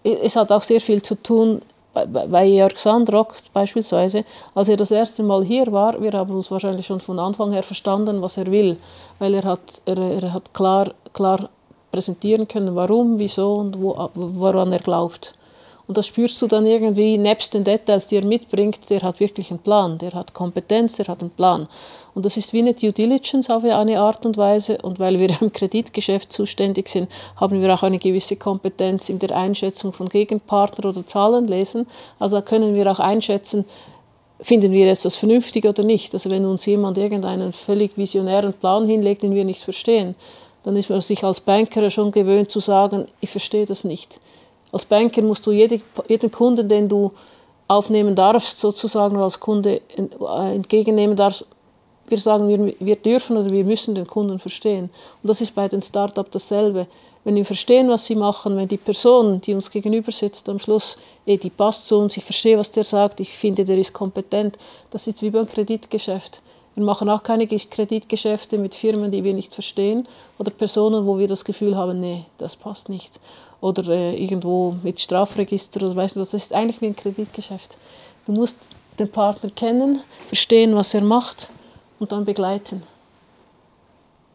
Es hat auch sehr viel zu tun, bei Jörg Sandrock beispielsweise, als er das erste Mal hier war, wir haben uns wahrscheinlich schon von Anfang her verstanden, was er will, weil er hat, er, er hat klar, klar präsentieren können, warum, wieso und wo, woran er glaubt. Und das spürst du dann irgendwie, nebst den Details, die er mitbringt, der hat wirklich einen Plan, der hat Kompetenz, der hat einen Plan. Und das ist wie eine Due Diligence auf eine Art und Weise. Und weil wir im Kreditgeschäft zuständig sind, haben wir auch eine gewisse Kompetenz in der Einschätzung von Gegenpartner oder Zahlenlesen. Also da können wir auch einschätzen, finden wir jetzt das vernünftig oder nicht. Also wenn uns jemand irgendeinen völlig visionären Plan hinlegt, den wir nicht verstehen, dann ist man sich als Banker schon gewöhnt zu sagen, ich verstehe das nicht. Als Banker musst du jede, jeden Kunden, den du aufnehmen darfst, sozusagen als Kunde äh, entgegennehmen darfst, wir sagen, wir, wir dürfen oder wir müssen den Kunden verstehen. Und das ist bei den Startups dasselbe. Wenn wir verstehen, was sie machen, wenn die Person, die uns gegenüber sitzt, am Schluss, eh, die passt zu uns, ich verstehe, was der sagt, ich finde, der ist kompetent, das ist wie beim Kreditgeschäft. Wir machen auch keine Kreditgeschäfte mit Firmen, die wir nicht verstehen oder Personen, wo wir das Gefühl haben, nee, das passt nicht oder äh, irgendwo mit Strafregister oder weißt du was. Das ist eigentlich wie ein Kreditgeschäft. Du musst den Partner kennen, verstehen, was er macht und dann begleiten.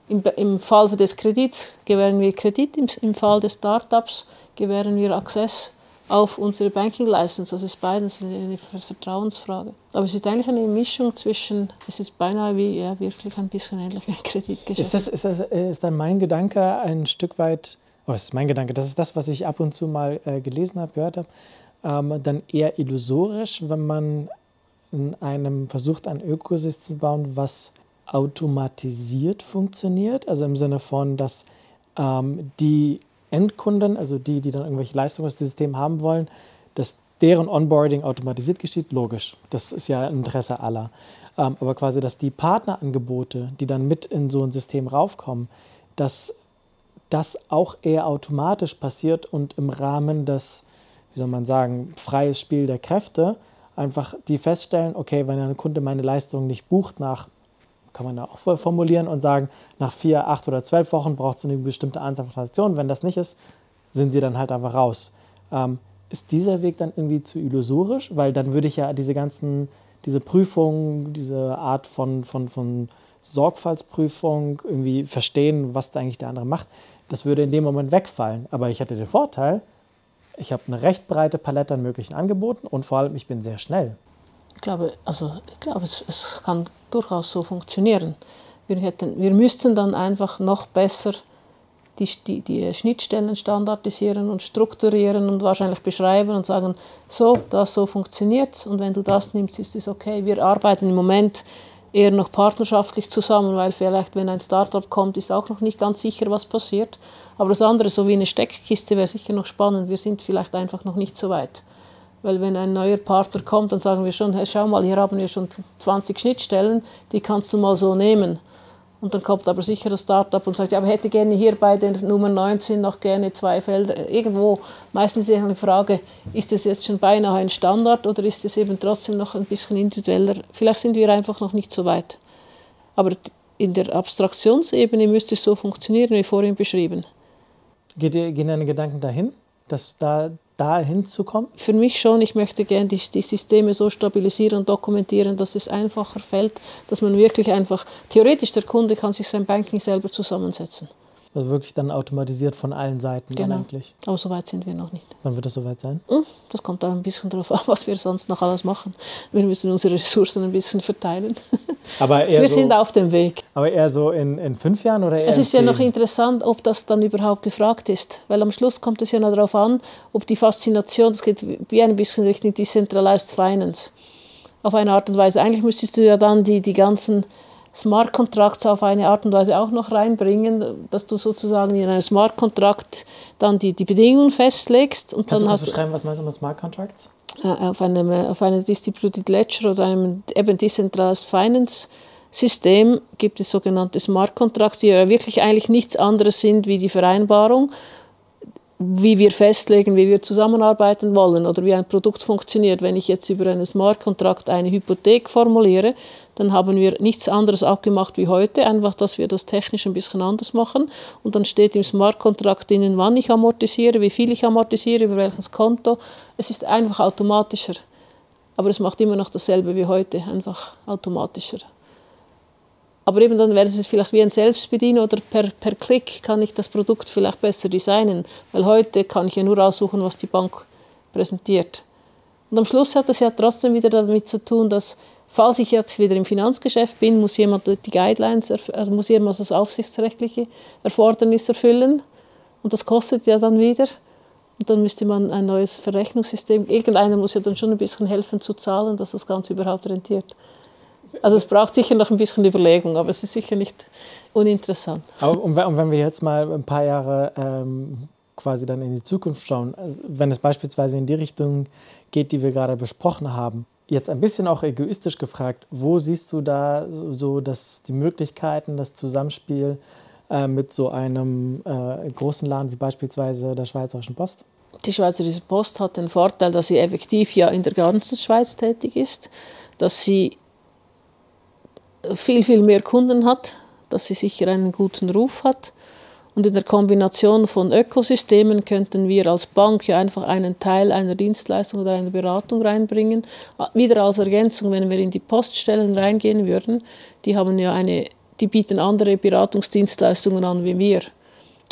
Im, im Fall des Kredits gewähren wir Kredit, im, im Fall des Startups gewähren wir Access auf unsere Banking License. Das ist beides eine Vertrauensfrage. Aber es ist eigentlich eine Mischung zwischen, es ist beinahe wie, ja, wirklich ein bisschen ähnlich wie ein Kreditgeschäft. Ist, das, ist, das, ist dann mein Gedanke ein Stück weit oh, das ist mein Gedanke, das ist das, was ich ab und zu mal äh, gelesen habe, gehört habe, ähm, dann eher illusorisch, wenn man in einem versucht, ein Ökosystem zu bauen, was automatisiert funktioniert, also im Sinne von, dass ähm, die Endkunden, also die, die dann irgendwelche Leistungen aus dem System haben wollen, dass deren Onboarding automatisiert geschieht, logisch. Das ist ja ein Interesse aller. Ähm, aber quasi, dass die Partnerangebote, die dann mit in so ein System raufkommen, dass das auch eher automatisch passiert und im Rahmen des, wie soll man sagen, freies Spiel der Kräfte einfach die feststellen, okay, wenn ein Kunde meine Leistung nicht bucht nach, kann man da auch formulieren und sagen, nach vier, acht oder zwölf Wochen braucht es eine bestimmte Anzahl von Transaktionen. Wenn das nicht ist, sind sie dann halt einfach raus. Ähm, ist dieser Weg dann irgendwie zu illusorisch? Weil dann würde ich ja diese ganzen, diese Prüfungen, diese Art von, von, von Sorgfaltsprüfung irgendwie verstehen, was da eigentlich der andere macht das würde in dem Moment wegfallen. Aber ich hätte den Vorteil, ich habe eine recht breite Palette an möglichen Angeboten und vor allem ich bin sehr schnell. Ich glaube, also, ich glaube es, es kann durchaus so funktionieren. Wir, hätten, wir müssten dann einfach noch besser die, die, die Schnittstellen standardisieren und strukturieren und wahrscheinlich beschreiben und sagen, so, das so funktioniert und wenn du das nimmst, ist es okay. Wir arbeiten im Moment eher noch partnerschaftlich zusammen, weil vielleicht, wenn ein Startup kommt, ist auch noch nicht ganz sicher, was passiert. Aber das andere, so wie eine Steckkiste, wäre sicher noch spannend. Wir sind vielleicht einfach noch nicht so weit. Weil wenn ein neuer Partner kommt, dann sagen wir schon, hey, schau mal, hier haben wir schon 20 Schnittstellen, die kannst du mal so nehmen. Und dann kommt aber sicher das Startup und sagt, ja, aber hätte gerne hier bei der Nummer 19 noch gerne zwei Felder. Irgendwo, meistens ist eine Frage, ist das jetzt schon beinahe ein Standard oder ist es eben trotzdem noch ein bisschen individueller? Vielleicht sind wir einfach noch nicht so weit. Aber in der Abstraktionsebene müsste es so funktionieren, wie vorhin beschrieben. Geht gehen deine Gedanken dahin, dass da da hinzukommen? Für mich schon. Ich möchte gerne die, die, Systeme so stabilisieren und dokumentieren, dass es einfacher fällt, dass man wirklich einfach, theoretisch der Kunde kann sich sein Banking selber zusammensetzen. Also wirklich dann automatisiert von allen Seiten genau. eigentlich. Aber so weit sind wir noch nicht. Wann wird das soweit sein? Hm, das kommt auch ein bisschen darauf an, was wir sonst noch alles machen. Wir müssen unsere Ressourcen ein bisschen verteilen. Aber eher wir so, sind auf dem Weg. Aber eher so in, in fünf Jahren oder eher Es ist ja noch interessant, ob das dann überhaupt gefragt ist. Weil am Schluss kommt es ja noch darauf an, ob die Faszination, das geht wie ein bisschen Richtung Decentralized Finance. Auf eine Art und Weise. Eigentlich müsstest du ja dann die, die ganzen Smart Contracts auf eine Art und Weise auch noch reinbringen, dass du sozusagen in einem Smart Contract dann die, die Bedingungen festlegst. Und Kannst dann du hast beschreiben, was meinst du mit Smart Contracts? Auf einem, auf einem Distributed Ledger oder einem eben Decentralized Finance System gibt es sogenannte Smart Contracts, die ja wirklich eigentlich nichts anderes sind wie die Vereinbarung wie wir festlegen, wie wir zusammenarbeiten wollen oder wie ein Produkt funktioniert. Wenn ich jetzt über einen Smart Contract eine Hypothek formuliere, dann haben wir nichts anderes abgemacht wie heute, einfach, dass wir das technisch ein bisschen anders machen. Und dann steht im Smart Contract drinnen, wann ich amortisiere, wie viel ich amortisiere, über welches Konto. Es ist einfach automatischer. Aber es macht immer noch dasselbe wie heute, einfach automatischer. Aber eben dann wäre es vielleicht wie ein Selbstbediener oder per, per Klick kann ich das Produkt vielleicht besser designen. Weil heute kann ich ja nur aussuchen, was die Bank präsentiert. Und am Schluss hat das ja trotzdem wieder damit zu tun, dass, falls ich jetzt wieder im Finanzgeschäft bin, muss jemand die Guidelines, also muss jemand das aufsichtsrechtliche Erfordernis erfüllen. Und das kostet ja dann wieder. Und dann müsste man ein neues Verrechnungssystem, irgendeiner muss ja dann schon ein bisschen helfen zu zahlen, dass das Ganze überhaupt rentiert. Also es braucht sicher noch ein bisschen Überlegung, aber es ist sicher nicht uninteressant. Aber, und wenn wir jetzt mal ein paar Jahre ähm, quasi dann in die Zukunft schauen, also wenn es beispielsweise in die Richtung geht, die wir gerade besprochen haben, jetzt ein bisschen auch egoistisch gefragt, wo siehst du da so dass die Möglichkeiten, das Zusammenspiel äh, mit so einem äh, großen Laden wie beispielsweise der Schweizerischen Post? Die Schweizerische Post hat den Vorteil, dass sie effektiv ja in der ganzen Schweiz tätig ist, dass sie viel, viel mehr Kunden hat, dass sie sicher einen guten Ruf hat. Und in der Kombination von Ökosystemen könnten wir als Bank ja einfach einen Teil einer Dienstleistung oder einer Beratung reinbringen. Wieder als Ergänzung, wenn wir in die Poststellen reingehen würden, die haben ja eine, die bieten andere Beratungsdienstleistungen an wie wir.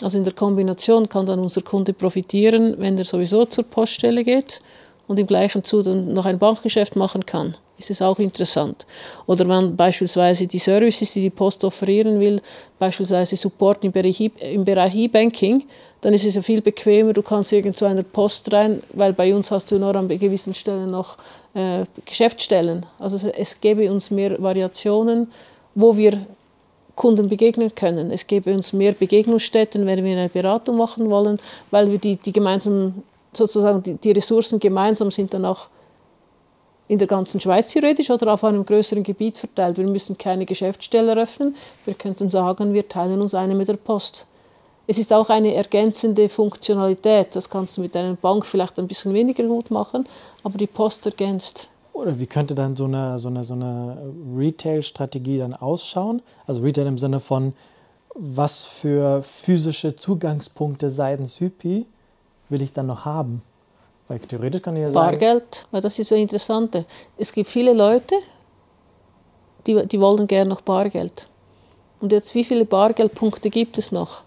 Also in der Kombination kann dann unser Kunde profitieren, wenn er sowieso zur Poststelle geht und im gleichen Zug dann noch ein Bankgeschäft machen kann ist es auch interessant. Oder wenn beispielsweise die Services, die die Post offerieren will, beispielsweise Support im Bereich, Bereich E-Banking, dann ist es ja viel bequemer, du kannst irgend zu einer Post rein, weil bei uns hast du nur an gewissen Stellen noch äh, Geschäftsstellen. Also es gäbe uns mehr Variationen, wo wir Kunden begegnen können. Es gäbe uns mehr Begegnungsstätten, wenn wir eine Beratung machen wollen, weil wir die, die gemeinsam sozusagen die, die Ressourcen gemeinsam sind dann auch in der ganzen Schweiz theoretisch oder auf einem größeren Gebiet verteilt. Wir müssen keine Geschäftsstelle eröffnen. Wir könnten sagen, wir teilen uns eine mit der Post. Es ist auch eine ergänzende Funktionalität. Das kannst du mit einer Bank vielleicht ein bisschen weniger gut machen, aber die Post ergänzt. Oder wie könnte dann so eine, so eine, so eine Retail-Strategie dann ausschauen? Also Retail im Sinne von, was für physische Zugangspunkte seitens Hypi will ich dann noch haben? Weil theoretisch kann ich ja sagen. Bargeld, weil das ist so interessant. Es gibt viele Leute, die, die wollen gerne noch Bargeld. Und jetzt, wie viele Bargeldpunkte gibt es noch?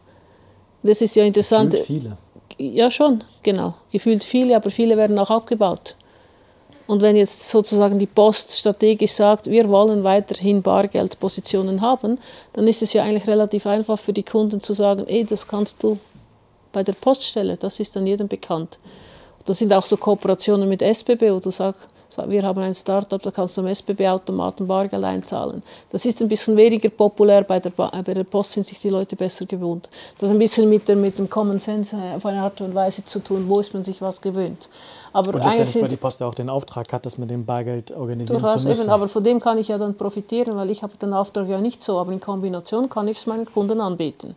Das ist ja interessant. Gefühlt viele. Ja, schon, genau. Gefühlt viele, aber viele werden auch abgebaut. Und wenn jetzt sozusagen die Post strategisch sagt, wir wollen weiterhin Bargeldpositionen haben, dann ist es ja eigentlich relativ einfach für die Kunden zu sagen, ey, das kannst du bei der Poststelle, das ist dann jedem bekannt. Das sind auch so Kooperationen mit SBB, wo du sag, Wir haben ein Startup, da kannst du am SBB-Automaten Bargeld einzahlen. Das ist ein bisschen weniger populär bei der, ba bei der Post, sind sich die Leute besser gewohnt. Das hat ein bisschen mit, der, mit dem Common Sense äh, auf eine Art und Weise zu tun, wo ist man sich was gewöhnt. Aber und letztendlich, weil die Post ja auch den Auftrag hat, das mit dem Bargeld organisieren durchaus zu müssen. Eben, aber von dem kann ich ja dann profitieren, weil ich habe den Auftrag ja nicht so, aber in Kombination kann ich es meinen Kunden anbieten.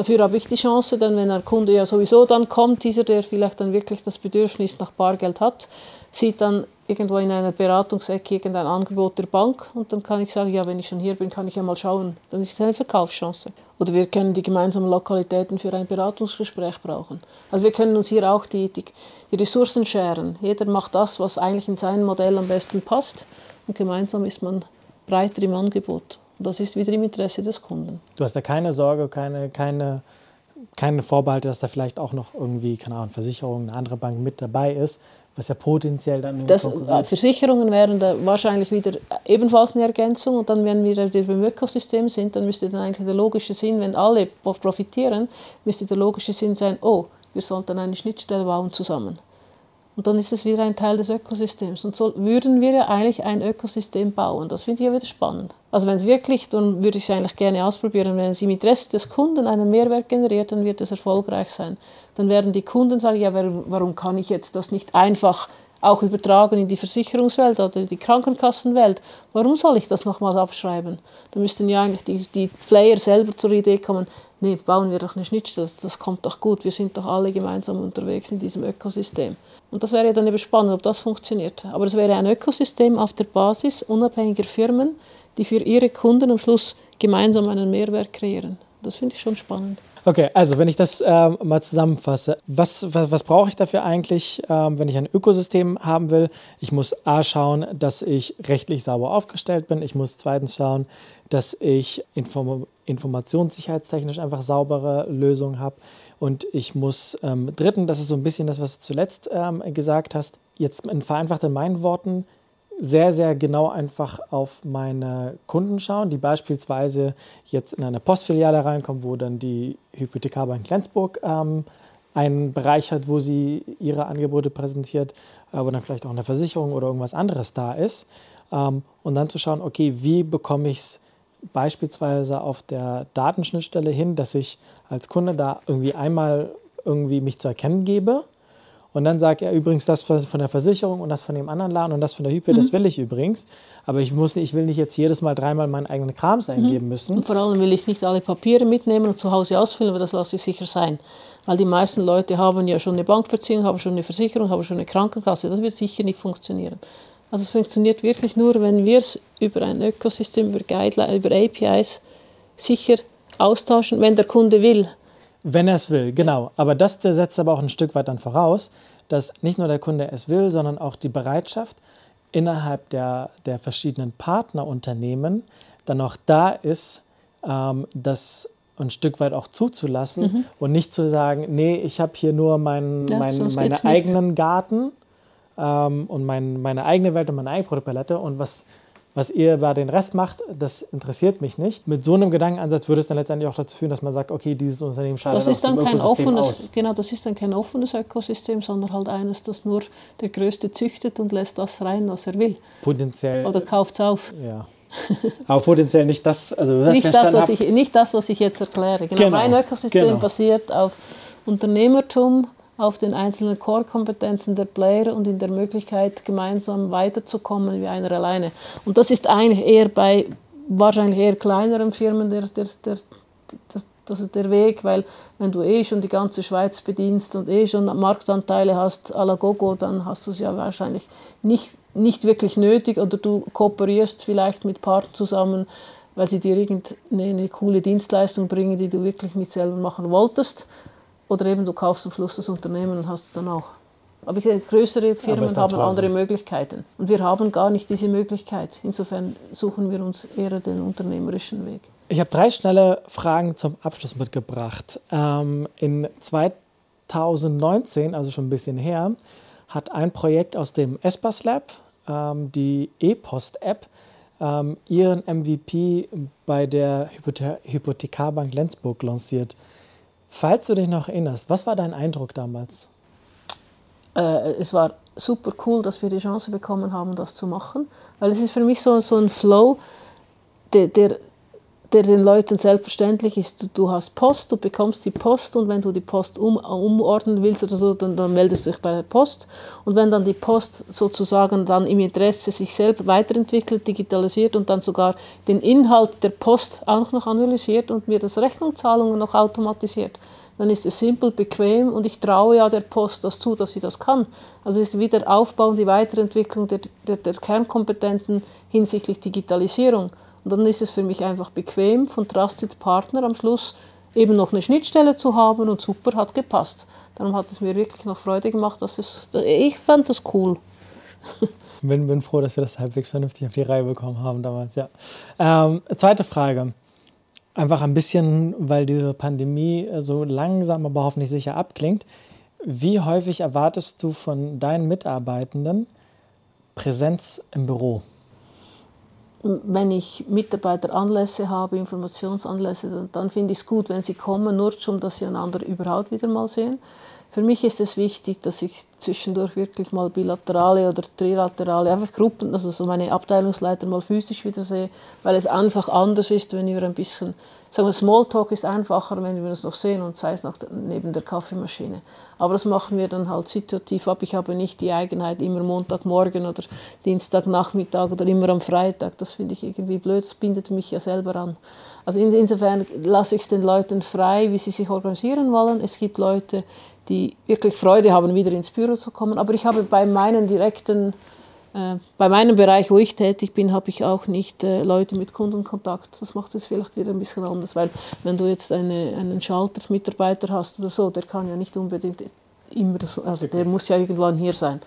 Dafür habe ich die Chance, dann, wenn ein Kunde ja sowieso dann kommt, dieser, der vielleicht dann wirklich das Bedürfnis nach Bargeld hat, sieht dann irgendwo in einer Beratungsecke irgendein Angebot der Bank und dann kann ich sagen, ja, wenn ich schon hier bin, kann ich ja mal schauen. Dann ist es eine Verkaufschance. Oder wir können die gemeinsamen Lokalitäten für ein Beratungsgespräch brauchen. Also wir können uns hier auch die, die, die Ressourcen scheren. Jeder macht das, was eigentlich in sein Modell am besten passt und gemeinsam ist man breiter im Angebot. Das ist wieder im Interesse des Kunden. Du hast da keine Sorge, keine, keine, keine Vorbehalte, dass da vielleicht auch noch irgendwie, keine Ahnung, Versicherung, eine andere Bank mit dabei ist, was ja potenziell dann. Das, äh, Versicherungen wären da wahrscheinlich wieder ebenfalls eine Ergänzung und dann, wenn wir wieder im Ökosystem sind, dann müsste dann eigentlich der logische Sinn, wenn alle profitieren, müsste der logische Sinn sein, oh, wir sollten eine Schnittstelle bauen zusammen. Und dann ist es wieder ein Teil des Ökosystems. Und so würden wir ja eigentlich ein Ökosystem bauen. Das finde ich ja wieder spannend. Also wenn es wirklich, dann würde ich es eigentlich gerne ausprobieren. Wenn es im Interesse des Kunden einen Mehrwert generiert, dann wird es erfolgreich sein. Dann werden die Kunden sagen, ja, warum kann ich jetzt das nicht einfach auch übertragen in die Versicherungswelt oder in die Krankenkassenwelt. Warum soll ich das nochmal abschreiben? Da müssten ja eigentlich die, die Player selber zur Idee kommen, nee, bauen wir doch eine Schnittstelle, das kommt doch gut, wir sind doch alle gemeinsam unterwegs in diesem Ökosystem. Und das wäre ja dann eben spannend, ob das funktioniert. Aber es wäre ein Ökosystem auf der Basis unabhängiger Firmen, die für ihre Kunden am Schluss gemeinsam einen Mehrwert kreieren. Das finde ich schon spannend. Okay, also wenn ich das ähm, mal zusammenfasse, was, was, was brauche ich dafür eigentlich, ähm, wenn ich ein Ökosystem haben will? Ich muss A schauen, dass ich rechtlich sauber aufgestellt bin. Ich muss zweitens schauen, dass ich Inform informationssicherheitstechnisch einfach saubere Lösungen habe. Und ich muss ähm, dritten, das ist so ein bisschen das, was du zuletzt ähm, gesagt hast, jetzt in vereinfachten meinen Worten, sehr, sehr genau einfach auf meine Kunden schauen, die beispielsweise jetzt in eine Postfiliale reinkommen, wo dann die Hypothekarbank Lenzburg ähm, einen Bereich hat, wo sie ihre Angebote präsentiert, äh, wo dann vielleicht auch eine Versicherung oder irgendwas anderes da ist. Ähm, und dann zu schauen, okay, wie bekomme ich es beispielsweise auf der Datenschnittstelle hin, dass ich als Kunde da irgendwie einmal irgendwie mich zu erkennen gebe und dann sagt er übrigens das von der Versicherung und das von dem anderen Laden und das von der Hype, mhm. das will ich übrigens. Aber ich, muss, ich will nicht jetzt jedes Mal dreimal meinen eigenen Krams mhm. eingeben müssen. Und vor allem will ich nicht alle Papiere mitnehmen und zu Hause ausfüllen, aber das lasse ich sicher sein. Weil die meisten Leute haben ja schon eine Bankbeziehung, haben schon eine Versicherung, haben schon eine Krankenkasse. Das wird sicher nicht funktionieren. Also es funktioniert wirklich nur, wenn wir es über ein Ökosystem, über, Guidelines, über APIs sicher austauschen, wenn der Kunde will. Wenn er es will, genau. Aber das setzt aber auch ein Stück weit dann voraus, dass nicht nur der Kunde es will, sondern auch die Bereitschaft innerhalb der, der verschiedenen Partnerunternehmen dann auch da ist, ähm, das ein Stück weit auch zuzulassen mhm. und nicht zu sagen, nee, ich habe hier nur meinen, ja, mein, meinen eigenen Garten ähm, und mein, meine eigene Welt und meine eigene Produktpalette und was was ihr bei den Rest macht, das interessiert mich nicht. Mit so einem Gedankenansatz würde es dann letztendlich auch dazu führen, dass man sagt, okay, dieses Unternehmen scheidet das ist dann kein offenes, aus. Genau, das ist dann kein offenes Ökosystem, sondern halt eines, das nur der Größte züchtet und lässt das rein, was er will. Potenziell. Oder kauft es auf. Ja. Aber potenziell nicht das, also was nicht, das, was ich, nicht das, was ich jetzt erkläre. Genau, genau. Mein Ökosystem genau. basiert auf Unternehmertum, auf den einzelnen Core-Kompetenzen der Player und in der Möglichkeit, gemeinsam weiterzukommen wie einer alleine. Und das ist eigentlich eher bei wahrscheinlich eher kleineren Firmen der, der, der, der, also der Weg, weil wenn du eh schon die ganze Schweiz bedienst und eh schon Marktanteile hast à la Gogo, dann hast du es ja wahrscheinlich nicht, nicht wirklich nötig oder du kooperierst vielleicht mit Partnern zusammen, weil sie dir irgendeine eine coole Dienstleistung bringen, die du wirklich nicht selber machen wolltest. Oder eben du kaufst am Schluss das Unternehmen und hast es dann auch. Aber ich denke, größere Firmen haben toll, andere Möglichkeiten. Und wir haben gar nicht diese Möglichkeit. Insofern suchen wir uns eher den unternehmerischen Weg. Ich habe drei schnelle Fragen zum Abschluss mitgebracht. Ähm, in 2019, also schon ein bisschen her, hat ein Projekt aus dem Espas Lab, ähm, die E-Post-App, ähm, ihren MVP bei der Hypothekarbank Lenzburg lanciert. Falls du dich noch erinnerst, was war dein Eindruck damals? äh, es war super cool, dass wir die Chance bekommen haben, das zu machen, weil es ist für mich so, so ein Flow, der, der der den Leuten selbstverständlich ist. Du, du, hast Post, du bekommst die Post und wenn du die Post um, umordnen willst oder so, dann, dann, meldest du dich bei der Post. Und wenn dann die Post sozusagen dann im Interesse sich selbst weiterentwickelt, digitalisiert und dann sogar den Inhalt der Post auch noch analysiert und mir das Rechnungszahlungen noch automatisiert, dann ist es simpel, bequem und ich traue ja der Post das zu, dass sie das kann. Also ist wieder Aufbau und die Weiterentwicklung der, der, der Kernkompetenzen hinsichtlich Digitalisierung. Und dann ist es für mich einfach bequem, von Trusted Partner am Schluss eben noch eine Schnittstelle zu haben und super, hat gepasst. Darum hat es mir wirklich noch Freude gemacht, dass es, ich fand das cool. bin, bin froh, dass wir das halbwegs vernünftig auf die Reihe bekommen haben damals, ja. Ähm, zweite Frage. Einfach ein bisschen, weil diese Pandemie so langsam, aber hoffentlich sicher abklingt. Wie häufig erwartest du von deinen Mitarbeitenden Präsenz im Büro? Wenn ich Mitarbeiteranlässe habe, Informationsanlässe, dann, dann finde ich es gut, wenn sie kommen, nur um dass sie einander überhaupt wieder mal sehen. Für mich ist es wichtig, dass ich zwischendurch wirklich mal bilaterale oder trilaterale, einfach Gruppen, also so meine Abteilungsleiter mal physisch wieder sehe, weil es einfach anders ist, wenn wir ein bisschen sagen wir, Smalltalk ist einfacher, wenn wir uns noch sehen und sei es noch neben der Kaffeemaschine. Aber das machen wir dann halt situativ ab. Ich habe nicht die Eigenheit, immer Montagmorgen oder Dienstagnachmittag oder immer am Freitag. Das finde ich irgendwie blöd, das bindet mich ja selber an. Also insofern lasse ich es den Leuten frei, wie sie sich organisieren wollen. Es gibt Leute, die wirklich Freude haben, wieder ins Büro zu kommen. Aber ich habe bei meinen direkten bei meinem Bereich, wo ich tätig bin, habe ich auch nicht äh, Leute mit Kundenkontakt. Das macht es vielleicht wieder ein bisschen anders, weil wenn du jetzt eine, einen Schalter-Mitarbeiter hast oder so, der kann ja nicht unbedingt immer, also der muss ja irgendwann hier sein.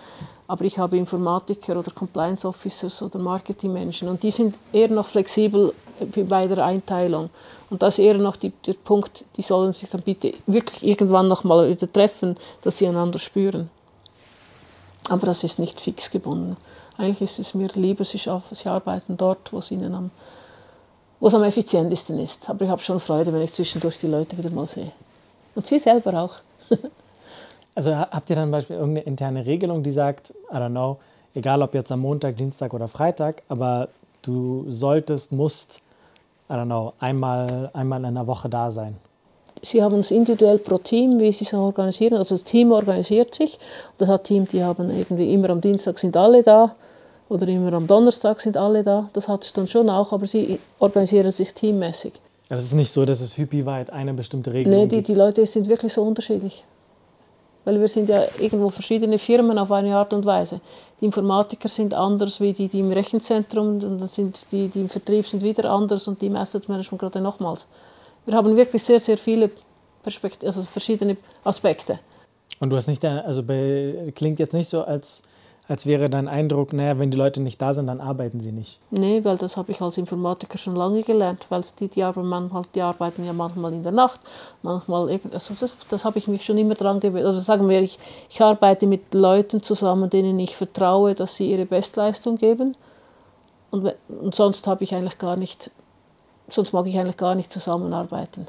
Aber ich habe Informatiker oder Compliance Officers oder Marketingmenschen und die sind eher noch flexibel bei der Einteilung. Und das ist eher noch die, der Punkt, die sollen sich dann bitte wirklich irgendwann noch mal wieder treffen, dass sie einander spüren. Aber das ist nicht fix gebunden. Eigentlich ist es mir lieber, sie, sie arbeiten dort, wo es ihnen am, wo es am effizientesten ist. Aber ich habe schon Freude, wenn ich zwischendurch die Leute wieder mal sehe. Und sie selber auch. also habt ihr dann zum Beispiel irgendeine interne Regelung, die sagt, I don't know, egal ob jetzt am Montag, Dienstag oder Freitag, aber du solltest, musst, I don't know, einmal, einmal in der Woche da sein? Sie haben es individuell pro Team, wie sie es organisieren. Also das Team organisiert sich. Das hat Team, die haben irgendwie immer am Dienstag sind alle da oder immer am Donnerstag sind alle da. Das hat es dann schon auch, aber sie organisieren sich teammäßig. Aber es ist nicht so, dass es hypiweit eine bestimmte Regelung nee, die, gibt? die Leute sind wirklich so unterschiedlich. Weil wir sind ja irgendwo verschiedene Firmen auf eine Art und Weise. Die Informatiker sind anders wie die, die im Rechenzentrum und dann sind die, die im Vertrieb sind wieder anders und die im Asset Management gerade nochmals wir haben wirklich sehr, sehr viele Perspekt also verschiedene Aspekte. Und du hast nicht, also bei, klingt jetzt nicht so, als, als wäre dein Eindruck, naja, wenn die Leute nicht da sind, dann arbeiten sie nicht. Nee, weil das habe ich als Informatiker schon lange gelernt, weil die, die, manchmal, die arbeiten ja manchmal in der Nacht, manchmal, also das, das habe ich mich schon immer dran gewöhnt. Also sagen wir, ich, ich arbeite mit Leuten zusammen, denen ich vertraue, dass sie ihre Bestleistung geben. Und, und sonst habe ich eigentlich gar nicht sonst mag ich eigentlich gar nicht zusammenarbeiten.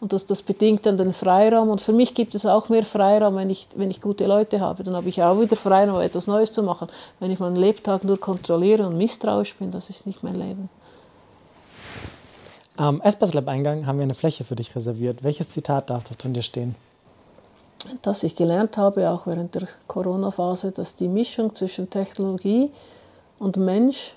Und das, das bedingt dann den Freiraum. Und für mich gibt es auch mehr Freiraum, wenn ich, wenn ich gute Leute habe. Dann habe ich auch wieder Freiraum, etwas Neues zu machen. Wenn ich meinen Lebtag nur kontrolliere und misstrauisch bin, das ist nicht mein Leben. Am Espace Lab Eingang haben wir eine Fläche für dich reserviert. Welches Zitat darf dort von dir stehen? Dass ich gelernt habe, auch während der Corona-Phase, dass die Mischung zwischen Technologie und Mensch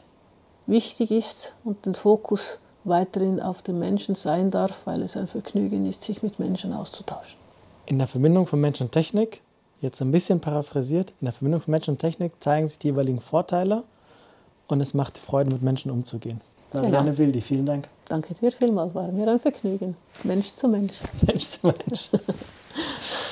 wichtig ist und den Fokus weiterhin auf dem Menschen sein darf, weil es ein Vergnügen ist, sich mit Menschen auszutauschen. In der Verbindung von Mensch und Technik, jetzt ein bisschen paraphrasiert, in der Verbindung von Mensch und Technik zeigen sich die jeweiligen Vorteile und es macht Freude, mit Menschen umzugehen. Marianne genau. Wildi, vielen Dank. Danke dir vielmals, war mir ein Vergnügen. Mensch zu Mensch. Mensch zu Mensch.